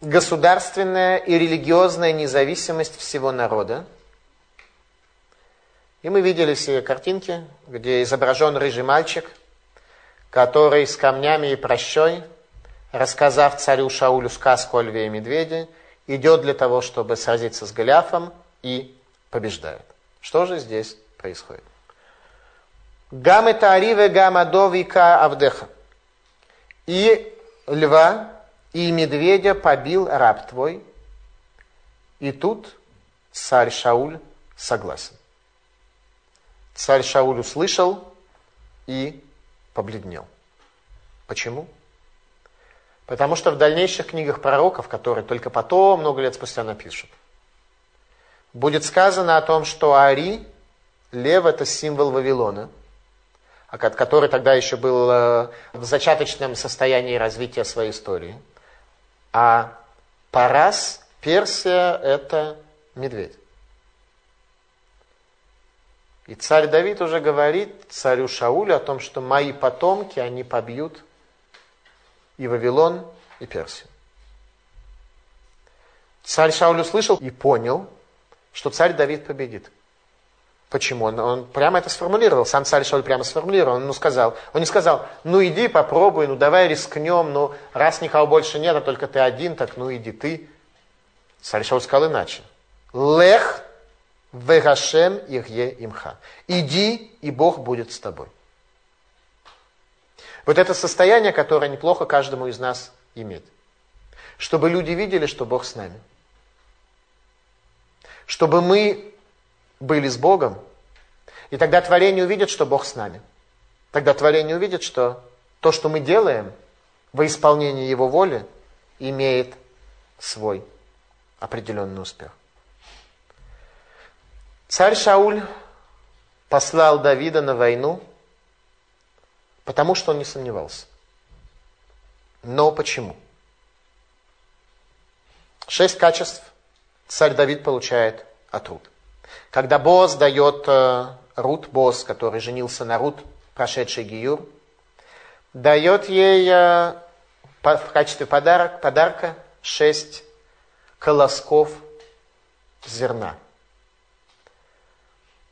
A: государственная и религиозная независимость всего народа. И мы видели все картинки, где изображен рыжий мальчик, который с камнями и прощой, рассказав царю Шаулю сказку о льве и медведе, идет для того, чтобы сразиться с Голиафом и побеждает. Что же здесь происходит? Гам это ариве гам адовика авдеха. И льва, и медведя побил раб твой. И тут царь Шауль согласен. Царь Шауль услышал и побледнел. Почему? Потому что в дальнейших книгах пророков, которые только потом, много лет спустя напишут, будет сказано о том, что Ари, лев это символ Вавилона, который тогда еще был э, в зачаточном состоянии развития своей истории. А Парас, Персия, это медведь. И царь Давид уже говорит царю Шаулю о том, что мои потомки, они побьют и Вавилон, и Персию. Царь Шауль услышал и понял, что царь Давид победит. Почему? Он, он прямо это сформулировал. Сам царь Шауль прямо сформулировал. Он ну, сказал, он не сказал, ну иди попробуй, ну давай рискнем, ну раз никого больше нет, а только ты один, так ну иди ты. Царь Шауль сказал иначе. Лех вегашем ихе имха. Иди, и Бог будет с тобой. Вот это состояние, которое неплохо каждому из нас иметь. Чтобы люди видели, что Бог с нами. Чтобы мы были с Богом, и тогда творение увидит, что Бог с нами. Тогда творение увидит, что то, что мы делаем во исполнении Его воли, имеет свой определенный успех. Царь Шауль послал Давида на войну, потому что он не сомневался. Но почему? Шесть качеств царь Давид получает от Рут. Когда Боз дает э, Рут, Боз, который женился на Рут, прошедший Гиюр, дает ей э, в качестве подарок, подарка шесть колосков зерна.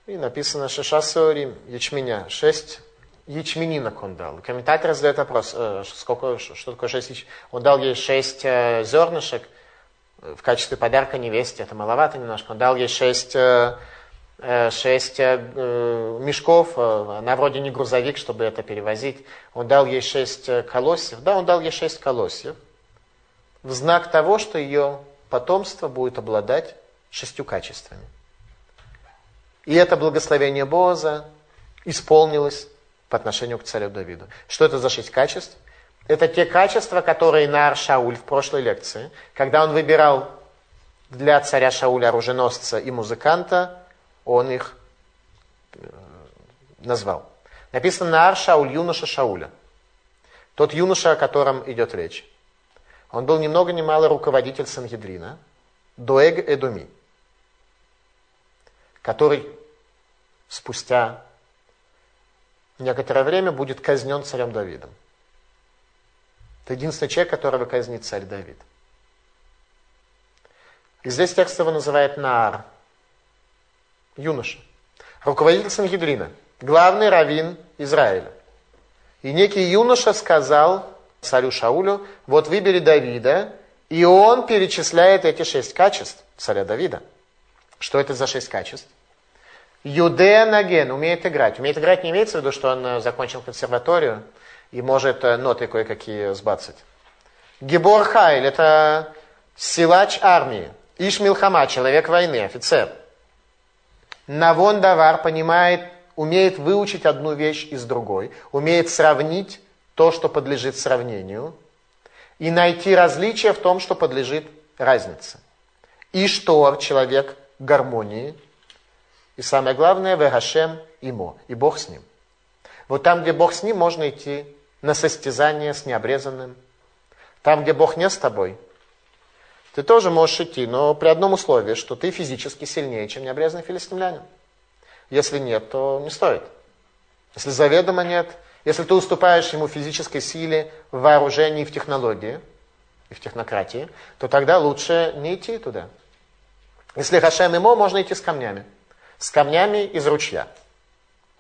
A: И написано Шишасори ячменя. Шесть ячменинок он дал. Комментатор задает вопрос, э, сколько, что такое шесть ячменинок. Он дал ей шесть э, зернышек в качестве подарка невесте. Это маловато немножко. Он дал ей шесть, э, шесть мешков, она вроде не грузовик, чтобы это перевозить. Он дал ей шесть колосьев. Да, он дал ей шесть колосьев. В знак того, что ее потомство будет обладать шестью качествами. И это благословение Боза исполнилось по отношению к царю Давиду. Что это за шесть качеств? Это те качества, которые Нар Шауль в прошлой лекции, когда он выбирал для царя Шауля оруженосца и музыканта, он их э, назвал. Написано Нар Шауль, юноша Шауля. Тот юноша, о котором идет речь. Он был ни много ни мало руководитель Сангедрина, Дуэг Эдуми который спустя некоторое время будет казнен царем Давидом. Это единственный человек, которого казнит царь Давид. И здесь текст его называет Наар, юноша, руководитель Сангидрина, главный раввин Израиля. И некий юноша сказал царю Шаулю, вот выбери Давида, и он перечисляет эти шесть качеств царя Давида. Что это за шесть качеств? Юденаген умеет играть. Умеет играть не имеется в виду, что он э, закончил консерваторию и может э, ноты кое-какие сбацать. Гебор Хайль – это силач армии. Ишмил Хама – человек войны, офицер. Навон Давар понимает, умеет выучить одну вещь из другой, умеет сравнить то, что подлежит сравнению, и найти различия в том, что подлежит разнице. Иштор – человек гармонии – и самое главное, Вегашем имо, и Бог с ним. Вот там, где Бог с ним, можно идти на состязание с необрезанным. Там, где Бог не с тобой, ты тоже можешь идти, но при одном условии, что ты физически сильнее, чем необрезанный филистимлянин. Если нет, то не стоит. Если заведомо нет, если ты уступаешь ему физической силе, в вооружении, в технологии, и в технократии, то тогда лучше не идти туда. Если Хашем ему, можно идти с камнями с камнями из ручья.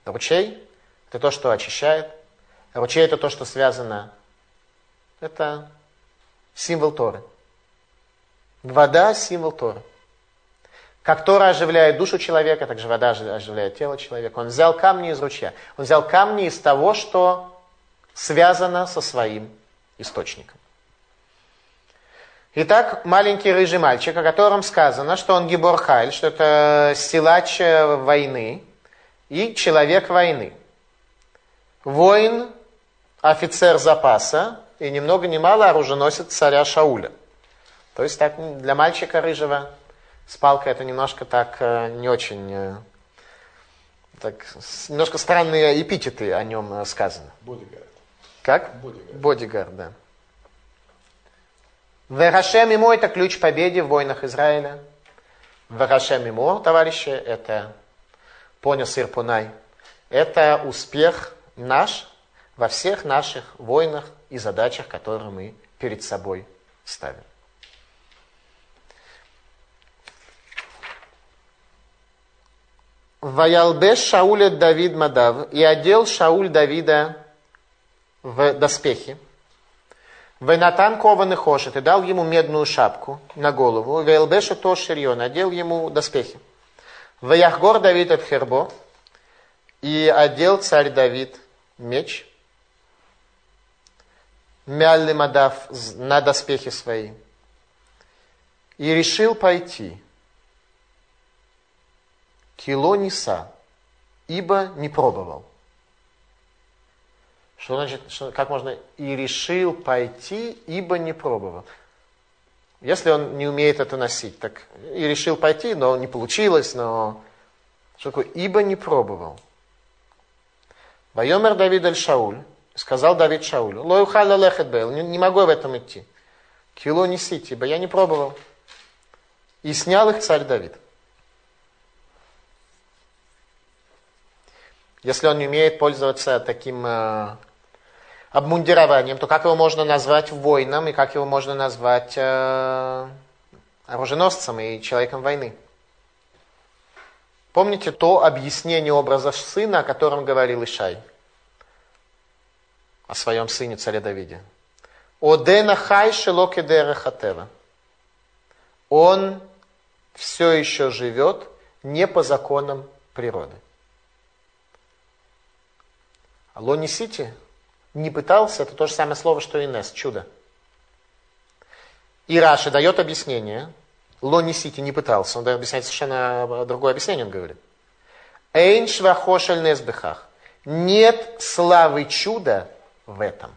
A: Ручей – это то, что очищает. Ручей – это то, что связано. Это символ Торы. Вода – символ Торы. Как Тора оживляет душу человека, так же вода оживляет тело человека. Он взял камни из ручья. Он взял камни из того, что связано со своим источником. Итак, маленький рыжий мальчик, о котором сказано, что он гиборхайль, что это силач э, войны и человек войны. Воин, офицер запаса и ни много ни мало оруженосец царя Шауля. То есть так для мальчика рыжего с палкой это немножко так э, не очень, э, так, немножко странные эпитеты о нем сказаны.
B: Бодигард.
A: Как?
B: Бодигард.
A: Бодигард, да. Вегашем ему это ключ победе в войнах Израиля. Вегашем ему, товарищи, это понял сыр Пунай. Это успех наш во всех наших войнах и задачах, которые мы перед собой ставим. Ваялбеш Шауля Давид Мадав и одел Шауль Давида в доспехи. Венатан кованый хошет и дал ему медную шапку на голову. Вейлбеша то ширье, надел ему доспехи. Ваяхгор Давид от Хербо, и одел царь Давид меч, мялли мадав на доспехи свои, и решил пойти кило ниса, ибо не пробовал. Что значит, что, как можно и решил пойти, ибо не пробовал. Если он не умеет это носить, так и решил пойти, но не получилось, но что такое? Ибо не пробовал. Вайомер Давид аль Шауль, сказал Давид Шаулю, Лоюхаля лехет бейл, не, не могу в этом идти. Кило несите, ибо я не пробовал. И снял их царь Давид. Если он не умеет пользоваться таким э, обмундированием, то как его можно назвать воином и как его можно назвать э, оруженосцем и человеком войны? Помните то объяснение образа сына, о котором говорил Ишай? О своем сыне царе Давиде. Одена хай шелоки хатева. Он все еще живет не по законам природы. Лони Сити не пытался, это то же самое слово, что и Нес, чудо. И Раши дает объяснение. Лони Сити не пытался, он дает объяснять совершенно другое объяснение, он говорит. Эйн швахошель несбехах. Нет славы чуда в этом.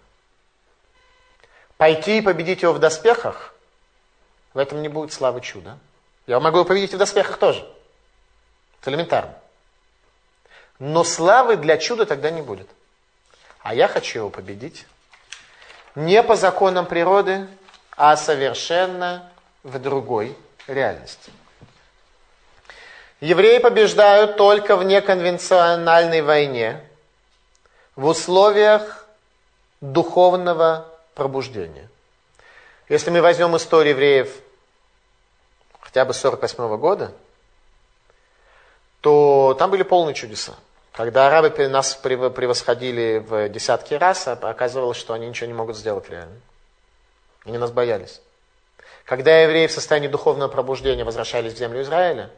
A: Пойти и победить его в доспехах, в этом не будет славы чуда. Я могу его победить и в доспехах тоже. Это элементарно. Но славы для чуда тогда не будет. А я хочу его победить. Не по законам природы, а совершенно в другой реальности. Евреи побеждают только в неконвенциональной войне, в условиях духовного пробуждения. Если мы возьмем историю евреев хотя бы 48 года, то там были полные чудеса. Когда арабы нас превосходили в десятки раз, а оказывалось, что они ничего не могут сделать реально. Они нас боялись. Когда евреи в состоянии духовного пробуждения возвращались в землю Израиля,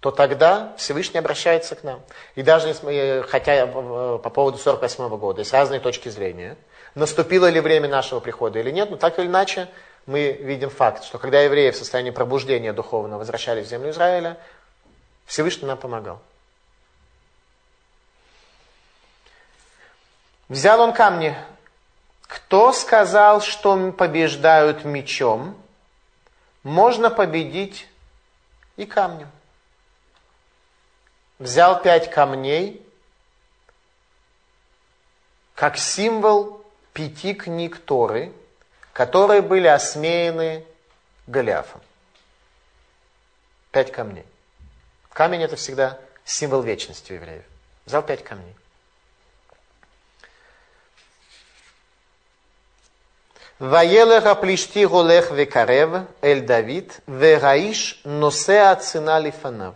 A: то тогда Всевышний обращается к нам. И даже хотя по поводу 48 года есть разные точки зрения, наступило ли время нашего прихода или нет, но так или иначе мы видим факт, что когда евреи в состоянии пробуждения духовного возвращались в землю Израиля, Всевышний нам помогал. Взял он камни. Кто сказал, что побеждают мечом? Можно победить и камнем. Взял пять камней, как символ пяти книг Торы, которые были осмеяны Голиафом. Пять камней. Камень это всегда символ вечности у евреев. Взял пять камней. Ваелех аплишти голех векарев эль Давид вераиш носеа цина лифанав.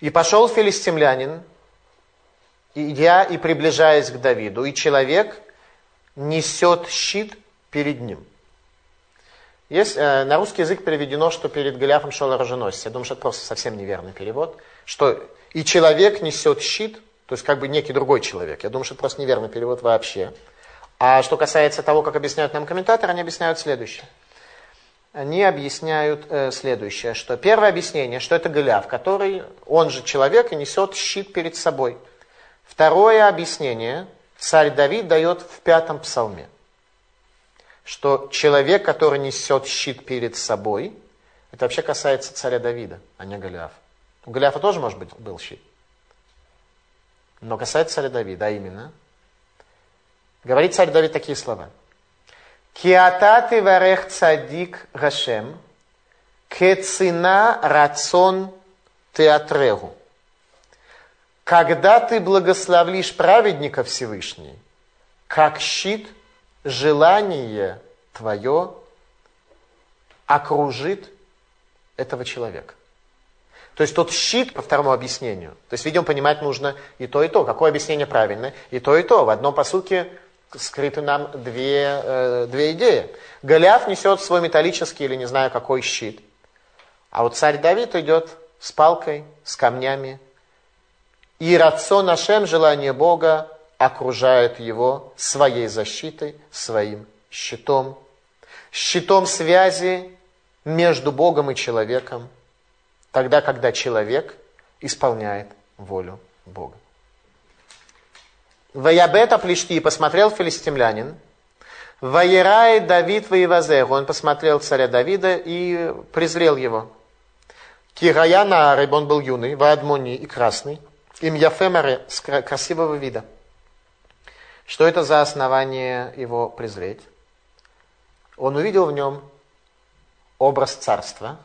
A: И пошел филистимлянин, идя и приближаясь к Давиду, и человек несет щит перед ним. Есть, э, на русский язык переведено, что перед Голиафом шел оруженосец. Я думаю, что это просто совсем неверный перевод. Что и человек несет щит, то есть как бы некий другой человек. Я думаю, что это просто неверный перевод вообще. А что касается того, как объясняют нам комментаторы, они объясняют следующее. Они объясняют э, следующее, что первое объяснение, что это Голиаф, который, он же человек и несет щит перед собой. Второе объяснение царь Давид дает в пятом псалме, что человек, который несет щит перед собой, это вообще касается царя Давида, а не Голиафа. У Голиафа тоже, может быть, был щит. Но касается царя Давида, а именно – Говорит царь Давид такие слова. Киататы варех цадик гашем, кецина рацон театрегу. Когда ты благословишь праведника Всевышний, как щит, желание твое окружит этого человека. То есть тот щит по второму объяснению. То есть, видимо, понимать нужно и то, и то. Какое объяснение правильное? И то, и то. В одном посуке скрыты нам две, э, две идеи. Голиаф несет свой металлический или не знаю какой щит. А вот царь Давид идет с палкой, с камнями. И рацион нашем, желание Бога, окружает его своей защитой, своим щитом. Щитом связи между Богом и человеком. тогда, когда человек исполняет волю Бога. Ваябета плешти посмотрел филистимлянин, Ваерай Давид воевазеху, он посмотрел царя Давида и презрел его. Кирая Наареб, он был юный, Ваадмони и красный, им Яфемаре, красивого вида. Что это за основание его презреть? Он увидел в нем образ царства.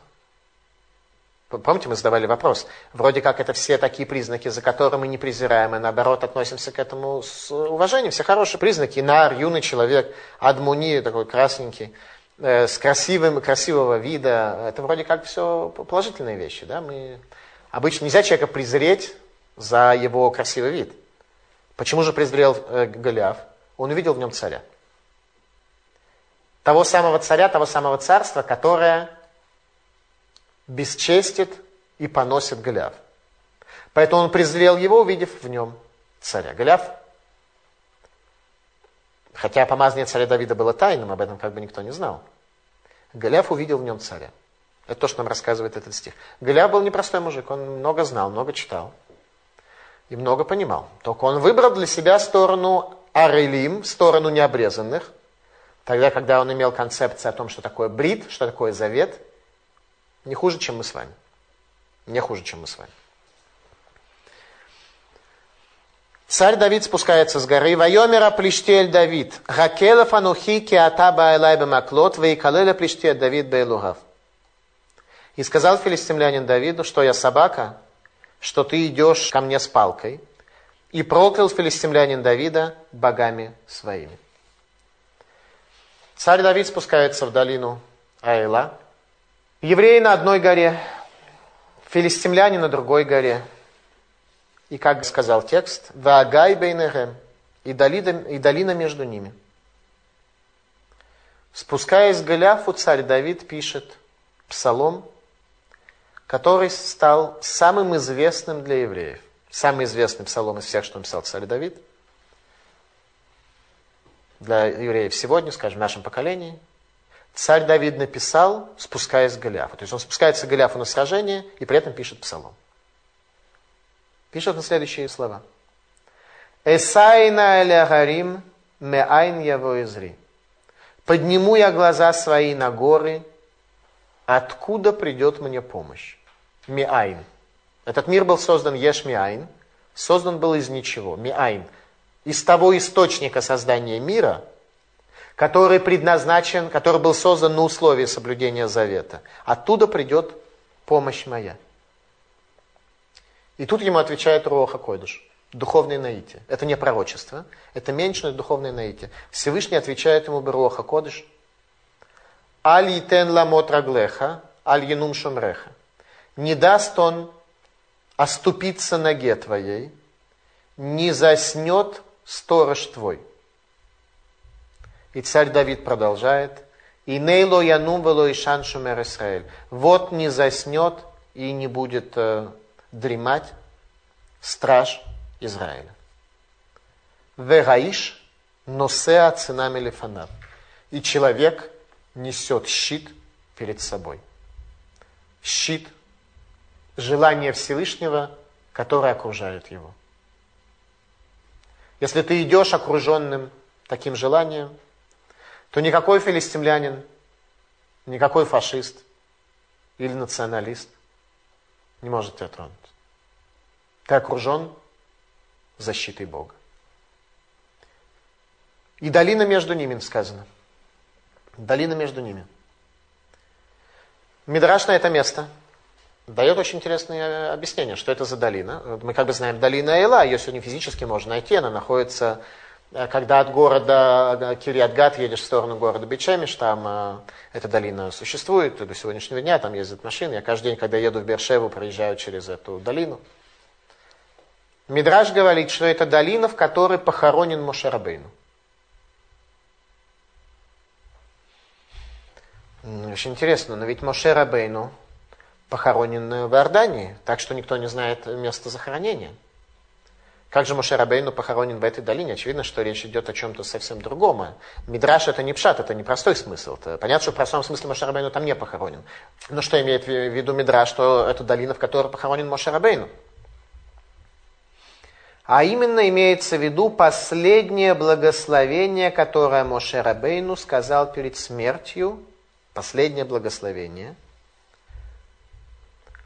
A: Помните, мы задавали вопрос. Вроде как это все такие признаки, за которые мы не презираем, и наоборот относимся к этому с уважением. Все хорошие признаки. Нар, юный человек, Адмуни, такой красненький, э, с красивым, красивого вида. Это вроде как все положительные вещи. Да? Мы... Обычно нельзя человека презреть за его красивый вид. Почему же презрел э, Голиаф? Он увидел в нем царя. Того самого царя, того самого царства, которое бесчестит и поносит Голиаф. Поэтому он презрел его, увидев в нем царя. Голиаф, хотя помазание царя Давида было тайным, об этом как бы никто не знал. Голиаф увидел в нем царя. Это то, что нам рассказывает этот стих. Голиаф был непростой мужик, он много знал, много читал и много понимал. Только он выбрал для себя сторону Арелим, сторону необрезанных, тогда, когда он имел концепцию о том, что такое брит, что такое завет, не хуже, чем мы с вами. Не хуже, чем мы с вами. Царь Давид спускается с горы. Вайомера плештель Давид. Хакелов анухи киата баэлай бамаклот, вейкалеля плештель Давид бейлугав. И сказал филистимлянин Давиду, что я собака, что ты идешь ко мне с палкой, и проклял филистимлянин Давида богами своими. Царь Давид спускается в долину Аэла. Евреи на одной горе, филистимляне на другой горе. И как сказал текст, «Ваагай бейнерем» и долина, и долина между ними. Спускаясь к Голиафу, царь Давид пишет псалом который стал самым известным для евреев. Самый известный псалом из всех, что написал царь Давид. Для евреев сегодня, скажем, в нашем поколении. Царь Давид написал, спускаясь к Голиафу. То есть он спускается к Голиафу на сражение и при этом пишет псалом. Пишет на следующие слова. Эсайна элягарим меайн яво изри. Подниму я глаза свои на горы, Откуда придет мне помощь? מאין. Этот мир был создан יש מאין, создан был из ничего, מאין. Из того источника создания мира, который предназначен, который был создан на условии соблюдения завета. Оттуда придет помощь моя. И тут ему отвечает רוח הקודש, духовное наитие. Это не пророчество, это меньшее духовное наитие. Всевышний отвечает ему רוח הקודש – Аль итен ламот раглеха, аль янум шумреха. Не даст он оступиться ноге твоей, не заснет сторож твой. И царь Давид продолжает. И нейло янум вело ишан шумер Исраэль. Вот не заснет и не будет э, дремать страж Израиля. Вегаиш носеа цинами лифанав. И человек несет щит перед собой. Щит – желание Всевышнего, которое окружает его. Если ты идешь окруженным таким желанием, то никакой филистимлянин, никакой фашист или националист не может тебя тронуть. Ты окружен защитой Бога. И долина между ними сказано. Долина между ними. Мидраш на это место дает очень интересное объяснение, что это за долина. Мы как бы знаем долина Эла, ее сегодня физически можно найти, она находится, э, когда от города э, Кириатгат едешь в сторону города Бичемиш, там э, эта долина существует до сегодняшнего дня, там ездят машины. Я каждый день, когда еду в Бершеву, проезжаю через эту долину. Мидраш говорит, что это долина, в которой похоронен Мошарабейну. Очень интересно, но ведь Моше Рабейну похоронен в Иордании, так что никто не знает место захоронения. Как же Мошерабейну похоронен в этой долине? Очевидно, что речь идет о чем-то совсем другом. Мидраш это не пшат, это не простой смысл. Это понятно, что в простом смысле Мошерабейну там не похоронен. Но что имеет в виду Мидраш, что это долина, в которой похоронен Мошерабейну? А именно имеется в виду последнее благословение, которое Мошерабейну сказал перед смертью. Последнее благословение –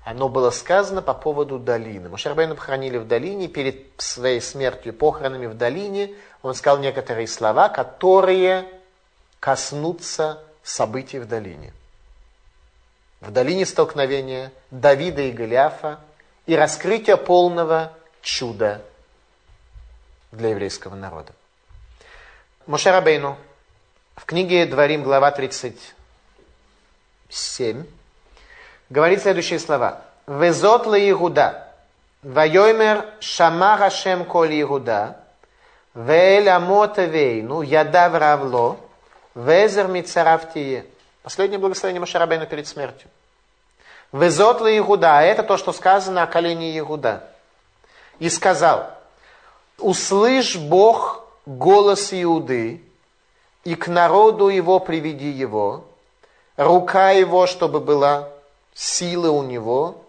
A: оно было сказано по поводу долины. Мушарбейну похоронили в долине, перед своей смертью, похоронами в долине, он сказал некоторые слова, которые коснутся событий в долине. В долине столкновения Давида и Голиафа и раскрытия полного чуда для еврейского народа. Мушарабейну в книге Дворим, глава 37, говорит следующие слова. Везот ле Игуда. Вайомер шама Хашем коль Игуда. Вэль амота вейну ядав равло. Везер мицарафтие. Последнее благословение Машарабейну перед смертью. Везот ле Игуда. Это то, что сказано о колене Игуда. И сказал, услышь Бог голос Иуды, и к народу его приведи его, рука его, чтобы была силы у него,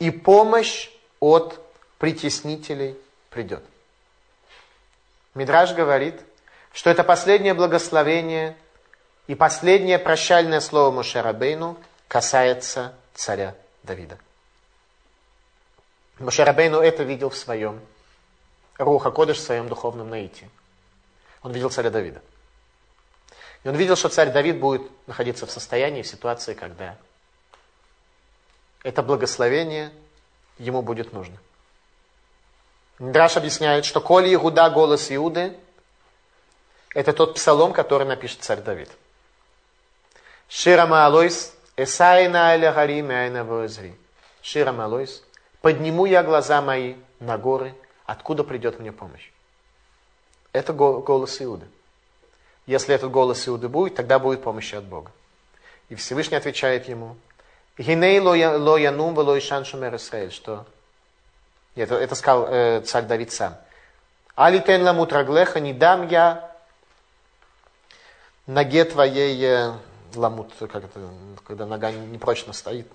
A: и помощь от притеснителей придет. Мидраж говорит, что это последнее благословение и последнее прощальное слово Мушарабейну касается царя Давида. Мушарабейну это видел в своем Руха Кодыш, в своем духовном наитии. Он видел царя Давида. И он видел, что царь Давид будет находиться в состоянии, в ситуации, когда это благословение ему будет нужно. Драш объясняет, что «Коли Иуда голос Иуды» – это тот псалом, который напишет царь Давид. Шира Маалойс, Эсайна Аля Гарим Айна Воэзри. Шира Маалойс, подниму я глаза мои на горы, откуда придет мне помощь. Это голос Иуды. Если этот голос Иуды будет, тогда будет помощь от Бога. И Всевышний отвечает ему – Гиней ло янум вело ишан шумер Исраэль, что это, это сказал э, царь Давид сам. Алитен ламут раглеха, не дам я ноге твоей ламут, как это, когда нога непрочно стоит.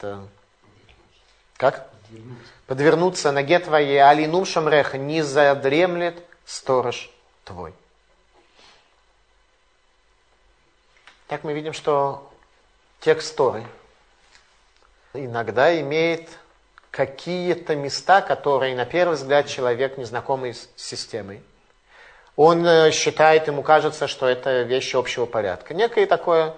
A: Как? Подвернуться. Подвернуться ноге твоей, алинум шамреха, не задремлет сторож твой. Так мы видим, что текст Торы – иногда имеет какие-то места, которые, на первый взгляд, человек, незнакомый с системой, он э, считает, ему кажется, что это вещи общего порядка. Некое такое...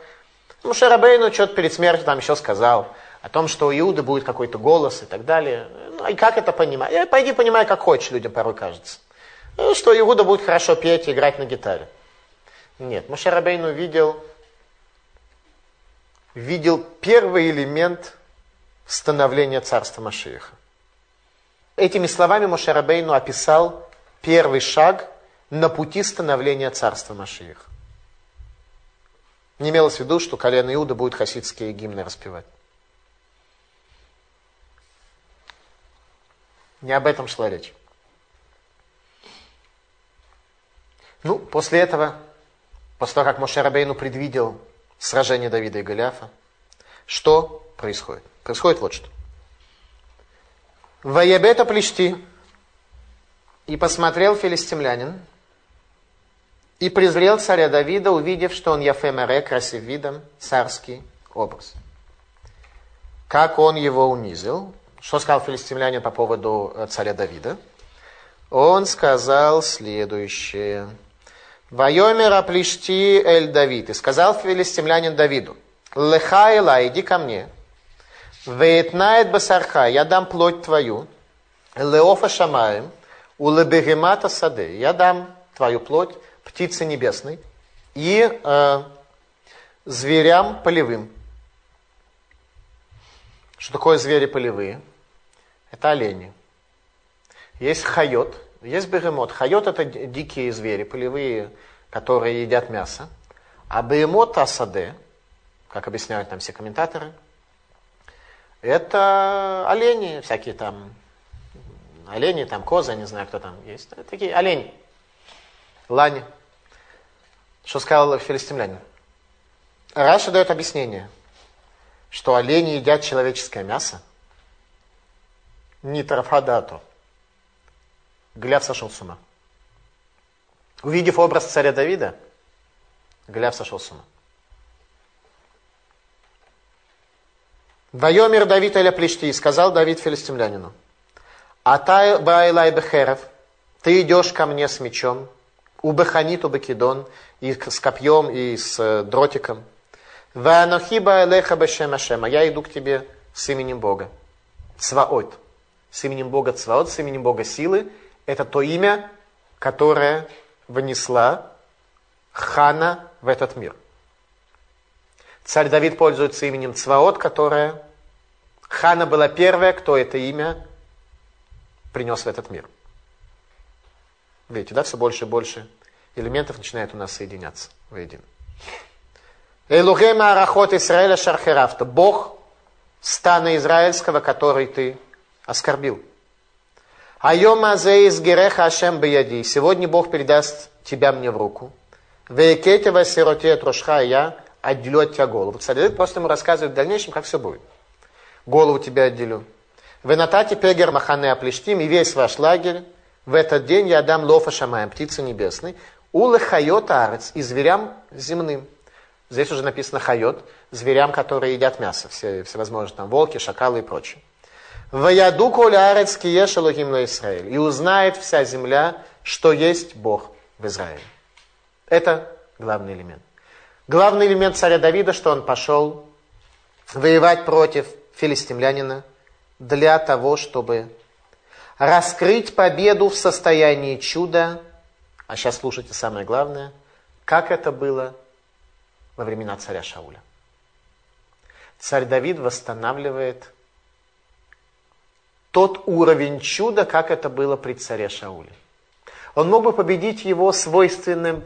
A: Ну, Шарабейну что-то перед смертью там еще сказал о том, что у Иуды будет какой-то голос и так далее. Ну, и как это понимать? Я, пойди понимай, как хочешь, людям порой кажется. Ну, что Иуда будет хорошо петь и играть на гитаре. Нет, Мушарабейну видел, видел первый элемент становления царства Машииха. Этими словами Мошерабейну описал первый шаг на пути становления царства Машииха. Не имелось в виду, что колено Иуда будет хасидские гимны распевать. Не об этом шла речь. Ну, после этого, после того, как Мошерабейну предвидел сражение Давида и Голиафа, что происходит? Происходит вот что. Ваябета плещти. И посмотрел филистимлянин, и презрел царя Давида, увидев, что он Яфемере, красив видом, царский образ. Как он его унизил? Что сказал филистимлянин по поводу э, царя Давида? Он сказал следующее. Вайомера плещти эль Давид. И сказал филистимлянин Давиду, Лехайла, иди ко мне, Веетнает басарха, я дам плоть твою, леофа шамаем, у лебегемата саде, я дам твою плоть птице небесной и э, зверям полевым. Что такое звери полевые? Это олени. Есть хайот, есть бегемот. Хайот это дикие звери, полевые, которые едят мясо. А бегемот асаде, как объясняют нам все комментаторы, это олени, всякие там олени, там козы, не знаю, кто там есть. Такие олени. Лани. Что сказал филистимлянин? Раша дает объяснение, что олени едят человеческое мясо. Не трафадату. Гляв сошел с ума. Увидев образ царя Давида, Гляв сошел с ума. Вайомер Давид Эля Плешти, сказал Давид филистимлянину, Атай Байлай Бехерев, ты идешь ко мне с мечом, у Беханит, у Бекидон, и с копьем, и с э, дротиком. Ванохиба Элеха Бешем Ашема, я иду к тебе с именем Бога. Цваот. С именем Бога Цваот, с именем Бога силы. Это то имя, которое внесла Хана в этот мир. Царь Давид пользуется именем Цваот, которое Хана была первая, кто это имя принес в этот мир. Видите, да, все больше и больше элементов начинает у нас соединяться воедино. Элухема Арахот Израиля Шархерафта. Бог стана израильского, который ты оскорбил. Айома из Гереха Ашем Баяди. Сегодня Бог передаст тебя мне в руку. Векетева сироте трошха я отделю от тебя голову. Царь просто ему рассказывает в дальнейшем, как все будет. Голову тебя отделю. ונתתי פגר מחנה פלשתים, и весь ваш лагерь, в этот день я дам לעוף השמים, птицы небесной, ולחית הארץ, и зверям земным. Здесь уже написано חיות, зверям, которые едят мясо, все, всевозможные там волки, шакалы и прочее. וידעו כל הארץ כי יש לישראל. И узнает вся земля, что есть Бог в Израиле. Это главный элемент. Главный элемент царя Давида, что он пошел воевать против филистимлянина для того, чтобы раскрыть победу в состоянии чуда. А сейчас слушайте самое главное, как это было во времена царя Шауля. Царь Давид восстанавливает тот уровень чуда, как это было при царе Шауле. Он мог бы победить его свойственным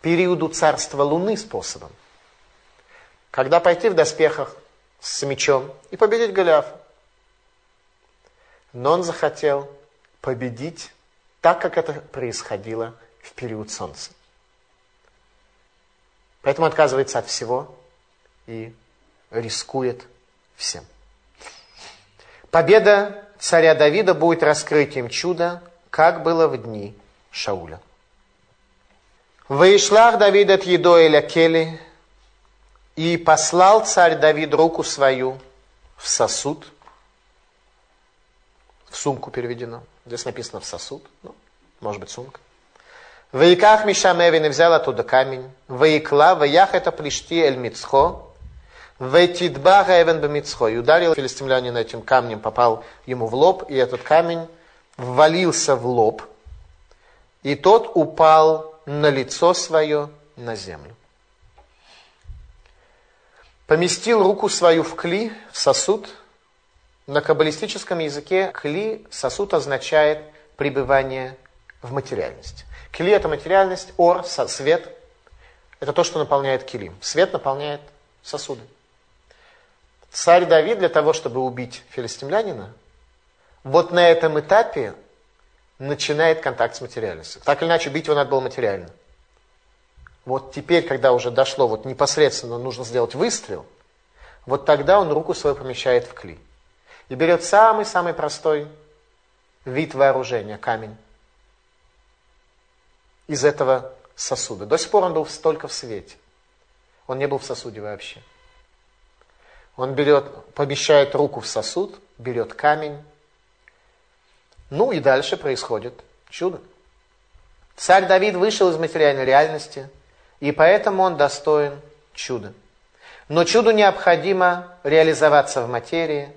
A: периоду царства Луны способом. Когда пойти в доспехах с мечом и победить Голиафа. Но он захотел победить так, как это происходило в период Солнца. Поэтому отказывается от всего и рискует всем. Победа царя Давида будет раскрытием чуда, как было в дни Шауля. Вышлах Давид от Едоэля Кели, и послал царь Давид руку свою в сосуд, в сумку переведено. Здесь написано в сосуд, ну, может быть сумка. Ваиках Мишам Эвин и взял оттуда камень. Ваикла, ваях это плешти эль мицхо. Вайтидбага Эвен бамицхо. И ударил филистимлянин этим камнем, попал ему в лоб, и этот камень ввалился в лоб. И тот упал на лицо свое на землю. Поместил руку свою в кли, в сосуд. На каббалистическом языке кли, сосуд означает пребывание в материальности. Кли – это материальность, ор, свет – это то, что наполняет килим. Свет наполняет сосуды. Царь Давид для того, чтобы убить филистимлянина, вот на этом этапе начинает контакт с материальностью. Так или иначе, убить его надо было материально. Вот теперь, когда уже дошло, вот непосредственно нужно сделать выстрел, вот тогда он руку свою помещает в кли. И берет самый-самый простой вид вооружения, камень, из этого сосуда. До сих пор он был только в свете. Он не был в сосуде вообще. Он берет, помещает руку в сосуд, берет камень, ну и дальше происходит чудо. Царь Давид вышел из материальной реальности, и поэтому он достоин чуда. Но чуду необходимо реализоваться в материи,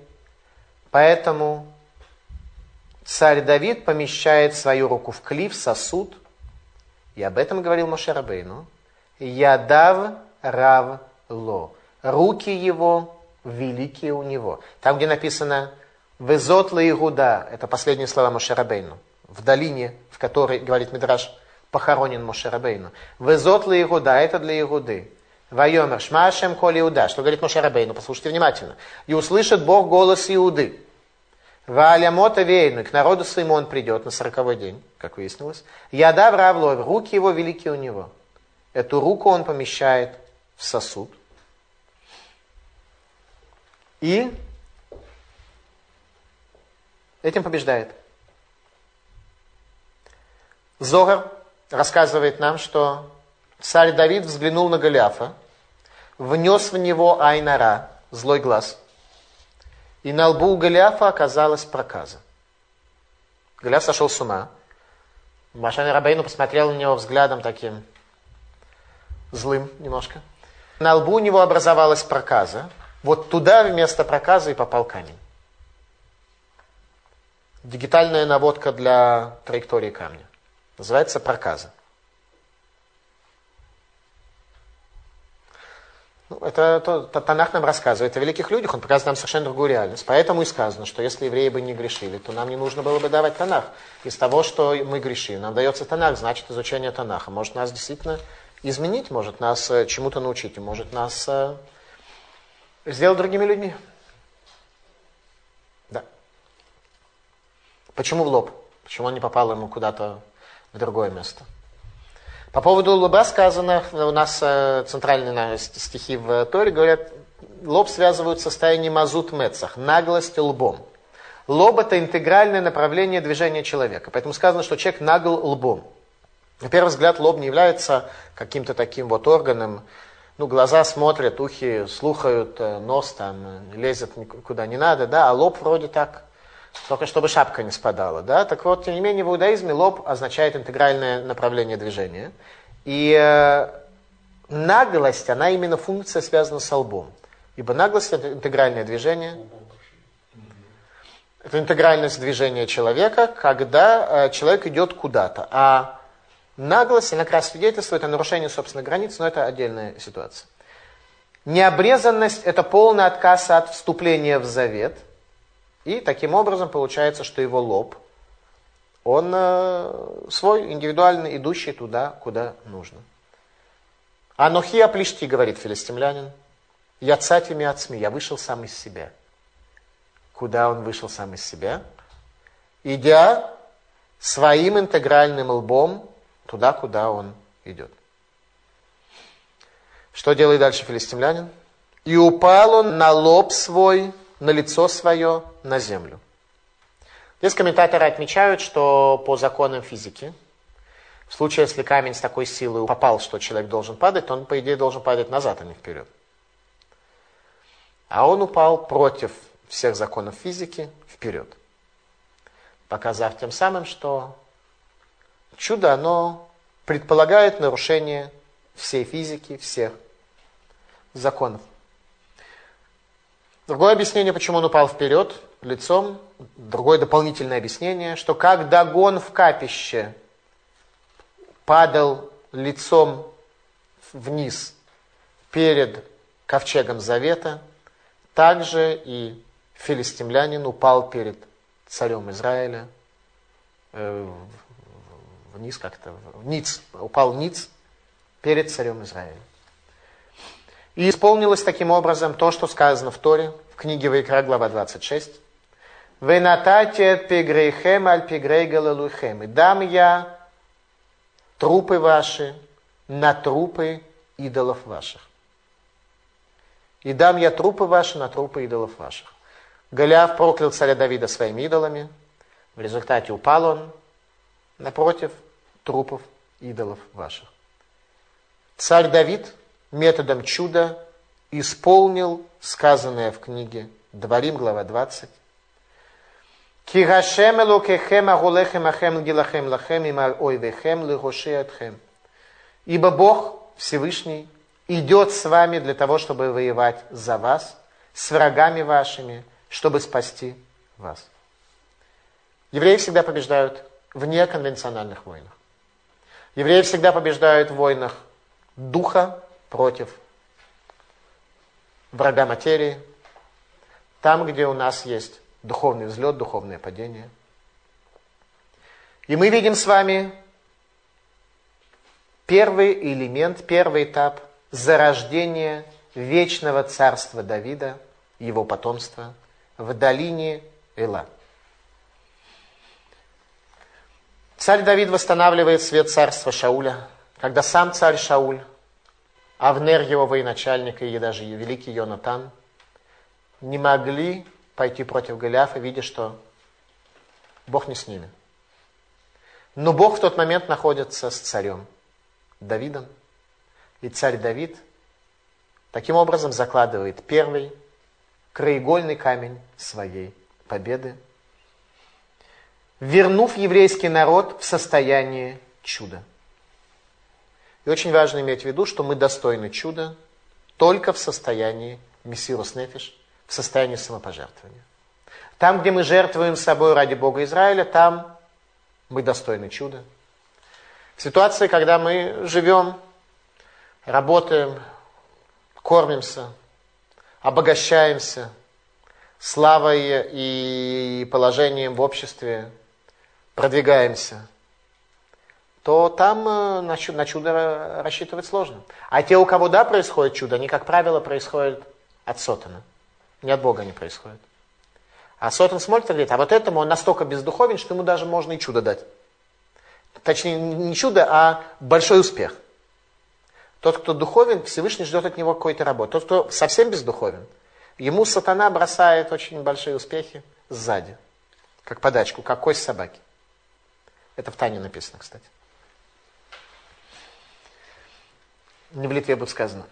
A: поэтому царь Давид помещает свою руку в клиф, сосуд, и об этом говорил Моше Рабейну. Ядав рав ло. Руки его великие у него. Там, где написано Везот Игуда, это последние слова Мошерабейну, в долине, в которой, говорит Мидраш, похоронен Мошерабейну. Везот Игуда, это для Игуды. Вайомер, Шмашем Коли Иуда. Что говорит Мошерабейну? Послушайте внимательно. И услышит Бог голос Иуды. Ваалямота вейну, к народу своему он придет на сороковой день, как выяснилось. Яда в руки его великие у него. Эту руку он помещает в сосуд. И этим побеждает. Зогар рассказывает нам, что царь Давид взглянул на Голиафа, внес в него Айнара, злой глаз, и на лбу у Голиафа оказалась проказа. Голиаф сошел с ума. Машан Рабейну посмотрел на него взглядом таким злым немножко. На лбу у него образовалась проказа. Вот туда вместо проказа и попал камень. Дигитальная наводка для траектории камня. Называется проказа. Ну, это то, то, Танах нам рассказывает о великих людях, он показывает нам совершенно другую реальность. Поэтому и сказано, что если евреи бы не грешили, то нам не нужно было бы давать Танах. Из того, что мы грешили, нам дается Танах, значит изучение Танаха. Может нас действительно изменить, может нас э, чему-то научить, может нас э, сделать другими людьми. Почему в лоб? Почему он не попал ему куда-то в другое место? По поводу лоба сказано, у нас э, центральные стихи в Торе говорят, лоб связывают в состоянии мазут мецах, наглость лбом. Лоб это интегральное направление движения человека. Поэтому сказано, что человек нагл лбом. На первый взгляд лоб не является каким-то таким вот органом. Ну, глаза смотрят, ухи слухают, э, нос там э, лезет куда не надо, да, а лоб вроде так только чтобы шапка не спадала. Да? Так вот, тем не менее, в иудаизме лоб означает интегральное направление движения. И э, наглость, она именно функция связана с лбом. Ибо наглость – это интегральное движение. Это интегральность движения человека, когда э, человек идет куда-то. А наглость, она как раз свидетельствует о нарушении собственных границ, но это отдельная ситуация. Необрезанность – это полный отказ от вступления в завет – и таким образом получается, что его лоб, он э, свой, индивидуально идущий туда, куда нужно. Анохи Аплишти, говорит филистимлянин, я цатими отцми, я вышел сам из себя. Куда он вышел сам из себя? Идя своим интегральным лбом туда, куда он идет. Что делает дальше филистимлянин? И упал он на лоб свой, на лицо свое, на землю. Здесь комментаторы отмечают, что по законам физики, в случае, если камень с такой силой попал, что человек должен падать, то он, по идее, должен падать назад, а не вперед. А он упал против всех законов физики вперед, показав тем самым, что чудо, оно предполагает нарушение всей физики, всех законов. Другое объяснение, почему он упал вперед, лицом. Другое дополнительное объяснение, что как Дагон в капище падал лицом вниз перед ковчегом Завета, также и филистимлянин упал перед царем Израиля э, вниз как-то, ниц, упал ниц перед царем Израиля. И исполнилось таким образом то, что сказано в Торе, в книге Вайкра, глава 26. «Венатате пигрейхем аль пигрей галалуйхем». «И дам я трупы ваши на трупы идолов ваших». «И дам я трупы ваши на трупы идолов ваших». Голиаф проклял царя Давида своими идолами. В результате упал он напротив трупов идолов ваших. Царь Давид методом чуда исполнил сказанное в книге Дворим, глава 20. Кирашем элокехем агулехем ахем гилахем лахем има ойвехем лигошиатхем. Ибо Бог Всевышний идет с вами для того, чтобы воевать за вас, с врагами вашими, чтобы спасти вас. Евреи всегда побеждают в неконвенциональных войнах. Евреи всегда побеждают в войнах духа против врага материи, там, где у нас есть духовный взлет, духовное падение. И мы видим с вами первый элемент, первый этап зарождения вечного царства Давида, его потомства, в долине Эла. Царь Давид восстанавливает свет царства Шауля, когда сам царь Шауль Авнер его военачальник и даже великий Йонатан не могли пойти против Голиафа, видя, что Бог не с ними. Но Бог в тот момент находится с царем Давидом. И царь Давид таким образом закладывает первый краеугольный камень своей победы, вернув еврейский народ в состояние чуда. И очень важно иметь в виду, что мы достойны чуда только в состоянии мессирус нефиш, в состоянии самопожертвования. Там, где мы жертвуем собой ради Бога Израиля, там мы достойны чуда. В ситуации, когда мы живем, работаем, кормимся, обогащаемся славой и положением в обществе, продвигаемся, то там э, на чудо рассчитывать сложно. А те, у кого да происходит чудо, они, как правило, происходят от сотана. Не от Бога они происходят. А Сотан смотрит и говорит, а вот этому он настолько бездуховен, что ему даже можно и чудо дать. Точнее, не чудо, а большой успех. Тот, кто духовен, Всевышний ждет от него какой-то работы. Тот, кто совсем бездуховен, ему сатана бросает очень большие успехи сзади. Как подачку, как кость собаки. Это в Тане написано, кстати. Не в Литве будет сказано.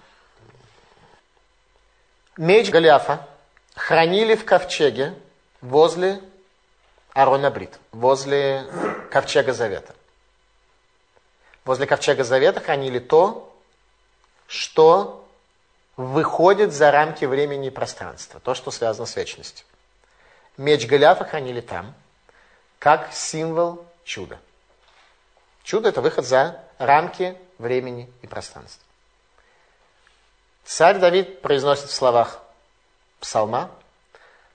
A: Меч Голиафа хранили в ковчеге возле Арона Брит, возле ковчега Завета. Возле ковчега Завета хранили то, что выходит за рамки времени и пространства, то, что связано с вечностью. Меч Голиафа хранили там, как символ чуда. Чудо – это выход за рамки времени и пространства. Царь Давид произносит в словах псалма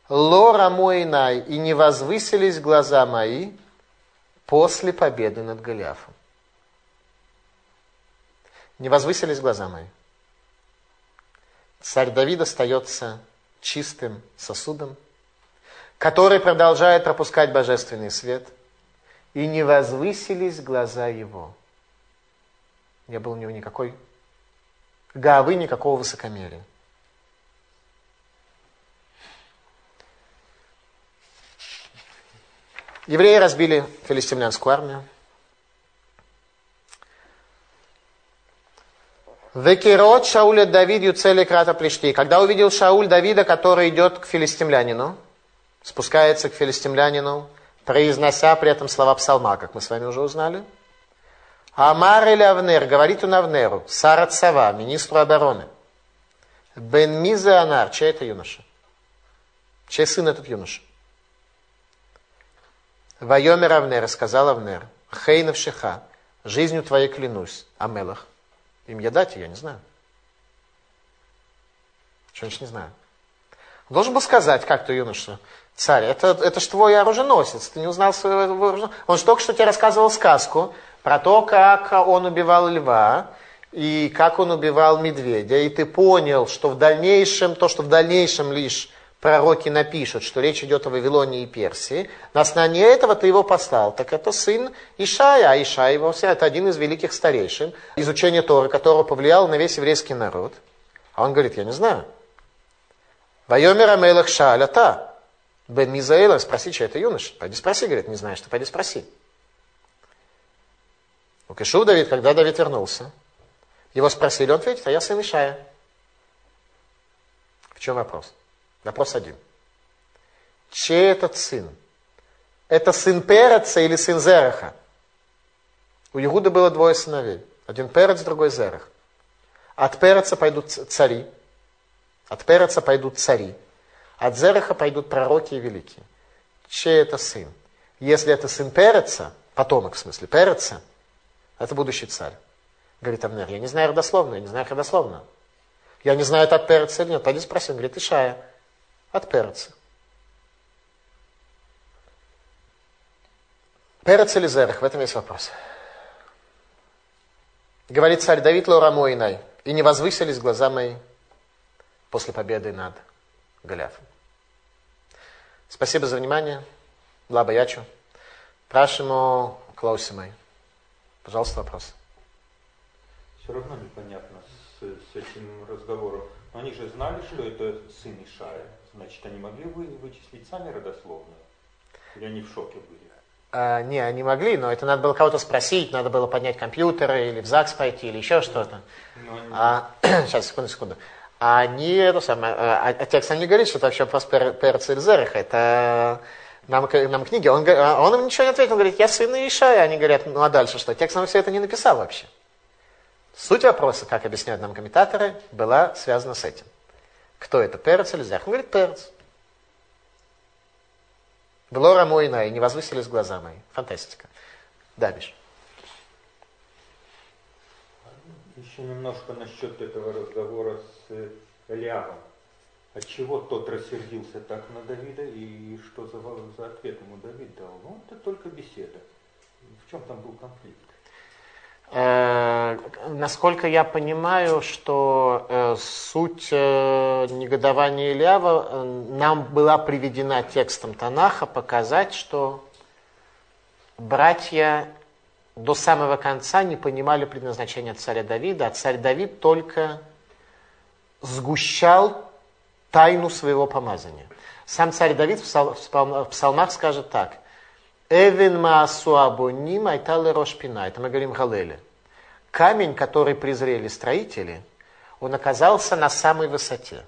A: «Лора мой най, и не возвысились глаза мои после победы над Голиафом». Не возвысились глаза мои. Царь Давид остается чистым сосудом, который продолжает пропускать божественный свет, и не возвысились глаза его. Не было у него никакой гавы, никакого высокомерия. Евреи разбили филистимлянскую армию. Векерот Шауля Давид Юцели Крата Плешти. Когда увидел Шауль Давида, который идет к филистимлянину, спускается к филистимлянину, произнося при этом слова псалма, как мы с вами уже узнали. Амар или Авнер, говорит он Авнеру, Сара Цава, министру обороны. Бен Миза Анар, чей это юноша? Чей сын этот юноша? Вайомер Авнер, сказал Авнер, Хейнов Шеха, жизнью твоей клянусь, Амелах. Им я дать, я не знаю. Что значит не знаю? Должен был сказать, как ты, юноша, царь, это, это ж твой оруженосец, ты не узнал своего оруженосца. Он же только что тебе рассказывал сказку про то, как он убивал льва, и как он убивал медведя, и ты понял, что в дальнейшем, то, что в дальнейшем лишь пророки напишут, что речь идет о Вавилоне и Персии, на основании этого ты его послал. Так это сын Ишая, а Ишая его это один из великих старейшин, изучение Торы, которого повлиял на весь еврейский народ. А он говорит, я не знаю. Вайомер Амелах Шааля та. Бен Мизаэла, спроси, что это юноша. Пойди спроси, говорит, не знаешь, ты пойди спроси. У Кишув Давид, когда Давид вернулся, его спросили, он ответит, а я сын Ишая. В чем вопрос? Вопрос один. Чей этот сын? Это сын Переца или сын Зераха? У Иуда было двое сыновей. Один Перец, другой Зерах. От Переца пойдут цари. От Переца пойдут цари. От Зераха пойдут пророки и великие. Чей это сын? Если это сын Переца, потомок в смысле Переца, это будущий царь. Говорит Авнер, я не знаю родословно, я не знаю родословно. Я не знаю, это от Переца или нет. Пойди спроси. Он говорит, Ишая от перца. Перец или зерах, в этом есть вопрос. Говорит царь Давид Лора и не возвысились глаза мои после победы над Голиафом. Спасибо за внимание. Благо ячу. Прашимо Клауси мои. Пожалуйста, вопрос.
B: Все равно непонятно с, с этим разговором. Но они же знали, что это сын Ишая. Значит, они могли вы, вычислить сами родословную? Или они в шоке были?
A: А, не, они могли, но это надо было кого-то спросить, надо было поднять компьютер или в ЗАГС пойти, или еще что-то.
B: они...
A: А, сейчас, секунду, секунду. А они, это самое, а, а текст не говорит, что это вообще вопрос Зереха, это нам, нам книги. Он, а он им ничего не ответил, он говорит, я сын Ишая. Они говорят, ну а дальше что? Текст нам все это не написал вообще. Суть вопроса, как объясняют нам комментаторы, была связана с этим. Кто это, Перец или Зерх? Он говорит, Перец. Глора Мойна, и не возвысились глаза мои. Фантастика. Да, Миш.
B: Еще немножко насчет этого разговора с Элиавом. Отчего тот рассердился так на Давида и что за, за ответ ему Давид дал? Ну, это только беседа. В чем там был конфликт?
A: Э, насколько я понимаю, что э, суть э, негодования Ильява э, нам была приведена текстом Танаха показать, что братья до самого конца не понимали предназначения царя Давида, а царь Давид только сгущал тайну своего помазания. Сам царь Давид в псалмах скажет так. Эвен маасу абоним айталы рошпина. Это мы говорим Галеле. Камень, который презрели строители, он оказался на самой высоте.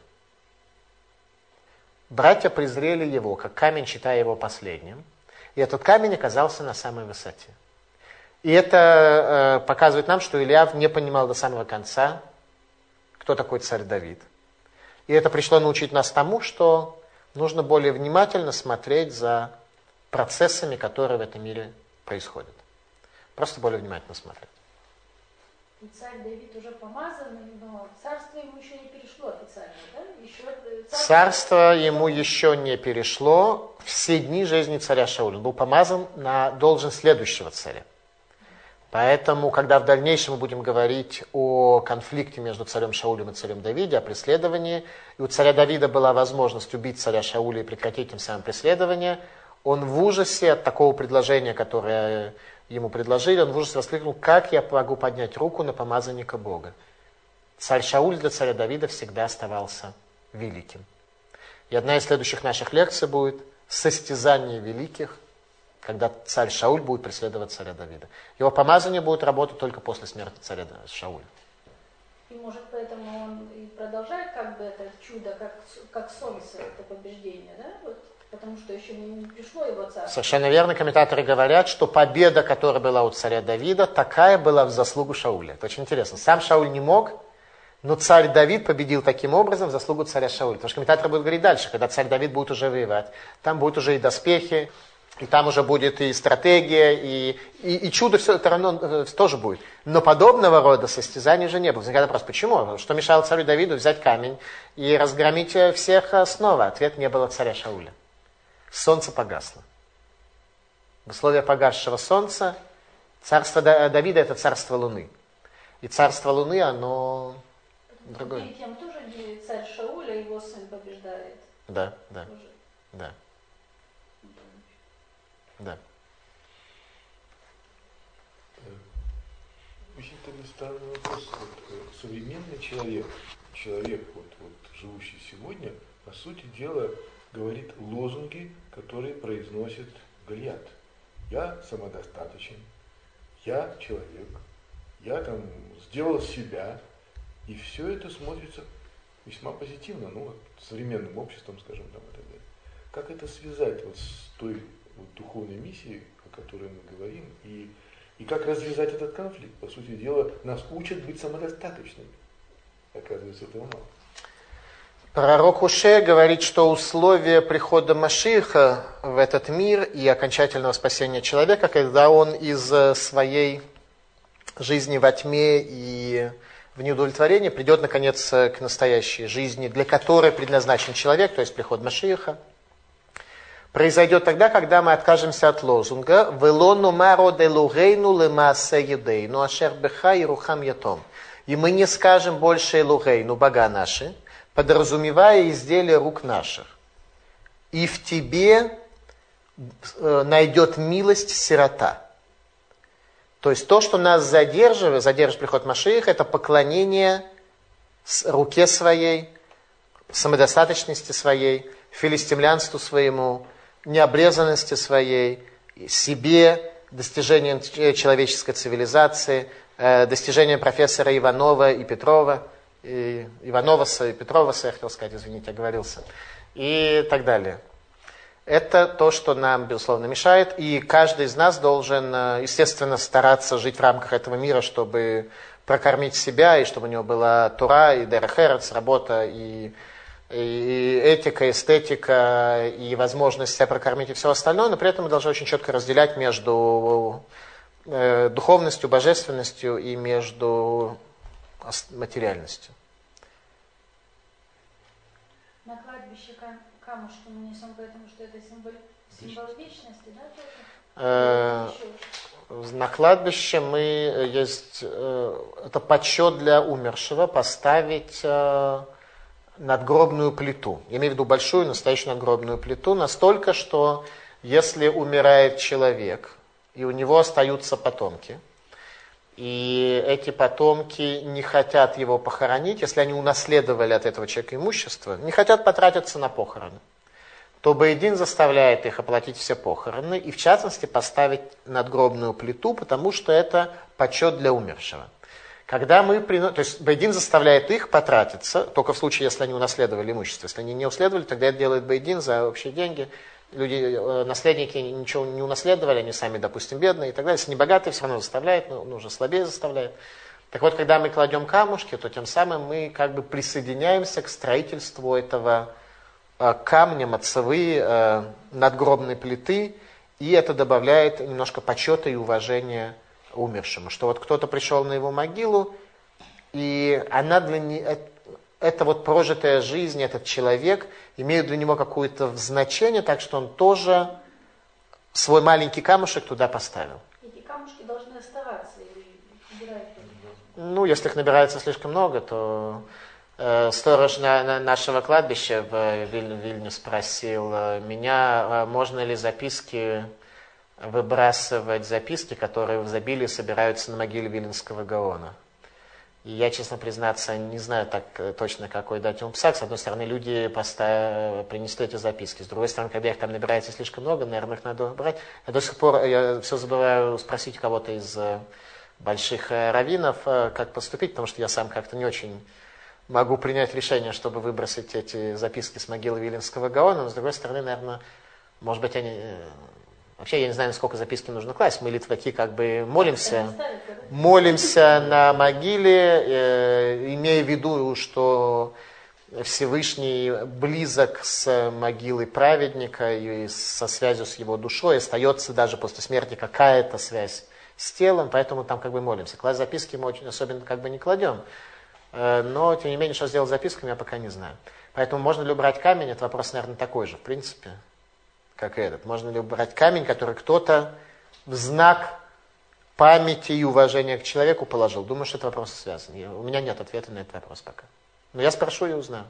A: Братья презрели его, как камень, считая его последним. И этот камень оказался на самой высоте. И это э, показывает нам, что Илья не понимал до самого конца, кто такой царь Давид – и это пришло научить нас тому, что нужно более внимательно смотреть за процессами, которые в этом мире происходят. Просто более внимательно смотреть.
C: И царь Давид уже помазан, но царство ему еще не перешло официально, да? Еще царство...
A: царство ему еще не перешло. Все дни жизни царя Шауля. Он был помазан на должность следующего царя. Поэтому, когда в дальнейшем мы будем говорить о конфликте между царем Шаулем и царем Давидом, о преследовании, и у царя Давида была возможность убить царя Шауля и прекратить тем самым преследование, он в ужасе от такого предложения, которое ему предложили, он в ужасе воскликнул, как я могу поднять руку на помазанника Бога. Царь Шауль для царя Давида всегда оставался великим. И одна из следующих наших лекций будет «Состязание великих когда царь Шауль будет преследовать царя Давида. Его помазание будет работать только после смерти царя Шауля.
C: И может поэтому он и продолжает как бы это чудо, как, как солнце, это побеждение, да? Вот, потому что еще не, пришло его царство.
A: Совершенно верно. Комментаторы говорят, что победа, которая была у царя Давида, такая была в заслугу Шауля. Это очень интересно. Сам Шауль не мог, но царь Давид победил таким образом в заслугу царя Шауля. Потому что комментаторы будут говорить дальше, когда царь Давид будет уже воевать. Там будут уже и доспехи, и там уже будет и стратегия, и, и, и чудо все это равно э, тоже будет. Но подобного рода состязаний же не было. Возникает вопрос, почему? Что мешало царю Давиду взять камень и разгромить э, всех э, снова? Ответ не было царя Шауля. Солнце погасло. В условиях погасшего солнца царство Давида это царство Луны. И царство Луны, оно другое.
C: И тем тоже царь Шауля, его сын побеждает.
A: Да, да, тоже. да. Да.
D: Очень тогда странный вопрос. Э, современный человек, человек, вот, вот, живущий сегодня, по сути дела, говорит лозунги, которые произносит Гольят. Я самодостаточен, я человек, я там сделал себя, и все это смотрится весьма позитивно, ну, современным обществом, скажем, там, и так далее. Как это связать вот с той вот, духовной миссии, о которой мы говорим, и, и как развязать этот конфликт. По сути дела, нас учат быть самодостаточными. Оказывается, этого мало.
A: Пророк Уше говорит, что условие прихода Машиха в этот мир и окончательного спасения человека, когда он из своей жизни во тьме и в неудовлетворении придет, наконец, к настоящей жизни, для которой предназначен человек, то есть приход Машиха – произойдет тогда, когда мы откажемся от лозунга «Велону маро де лугейну лемаасе юдейну ашер беха и рухам ятом». И мы не скажем больше Элугейну, бога наши, подразумевая изделия рук наших. И в тебе э, найдет милость сирота. То есть то, что нас задерживает, задержит приход Машиих, это поклонение руке своей, самодостаточности своей, филистимлянству своему, необрезанности своей, себе, достижением человеческой цивилизации, э, достижением профессора Иванова и Петрова, и Иванова и Петрова, я хотел сказать, извините, оговорился, и так далее. Это то, что нам, безусловно, мешает, и каждый из нас должен, э, естественно, стараться жить в рамках этого мира, чтобы прокормить себя, и чтобы у него была тура, и дерехерец, работа, и, и этика, эстетика, и возможность себя прокормить, и все остальное, но при этом мы должны очень четко разделять между э, духовностью, божественностью и между материальностью.
C: На кладбище камушки мы несем, поэтому что это символ, символ вечности, да?
A: Э, на кладбище мы э, есть, э, это подсчет для умершего, поставить надгробную плиту. Я имею в виду большую настоящую надгробную плиту, настолько, что если умирает человек, и у него остаются потомки, и эти потомки не хотят его похоронить, если они унаследовали от этого человека имущество, не хотят потратиться на похороны, то Бейдин заставляет их оплатить все похороны и, в частности, поставить надгробную плиту, потому что это почет для умершего. Когда мы приносим, то есть Бейдин заставляет их потратиться, только в случае, если они унаследовали имущество. Если они не унаследовали, тогда это делает Бейдин за общие деньги – люди, э, наследники ничего не унаследовали, они сами, допустим, бедные и так далее. Если не богатые, все равно заставляет, но ну, уже слабее заставляет. Так вот, когда мы кладем камушки, то тем самым мы как бы присоединяемся к строительству этого э, камня, мацевы, э, надгробной плиты, и это добавляет немножко почета и уважения умершему. Что вот кто-то пришел на его могилу, и она для него эта вот прожитая жизнь, этот человек имеют для него какое-то значение, так что он тоже свой маленький камушек туда поставил.
C: Эти камушки должны оставаться или убирать?
A: Ну, если их набирается слишком много, то э, сторож на, на нашего кладбища в Виль, Вильню спросил э, меня, э, можно ли записки выбрасывать записки, которые в изобилии собираются на могиле Виленского Гаона. И я, честно признаться, не знаю так э, точно, какой дать ему писать. С одной стороны, люди поставили, принесли эти записки. С другой стороны, когда их там набирается слишком много, наверное, их надо брать. Я до сих пор я все забываю спросить кого-то из э, больших э, раввинов, как поступить, потому что я сам как-то не очень могу принять решение, чтобы выбросить эти записки с могилы Виленского Гаона. Но, с другой стороны, наверное, может быть, они Вообще, я не знаю, сколько записки нужно класть. Мы, литваки, как бы молимся, молимся на могиле, э, имея в виду, что Всевышний близок с могилой праведника и со связью с его душой. Остается даже после смерти какая-то связь с телом, поэтому там как бы молимся. Класть записки мы очень особенно как бы не кладем. Э, но, тем не менее, что сделать с записками, я пока не знаю. Поэтому можно ли убрать камень, это вопрос, наверное, такой же, в принципе как этот. Можно ли брать камень, который кто-то в знак памяти и уважения к человеку положил? Думаю, что это вопрос связан. У меня нет ответа на этот вопрос пока. Но я спрошу и узнаю.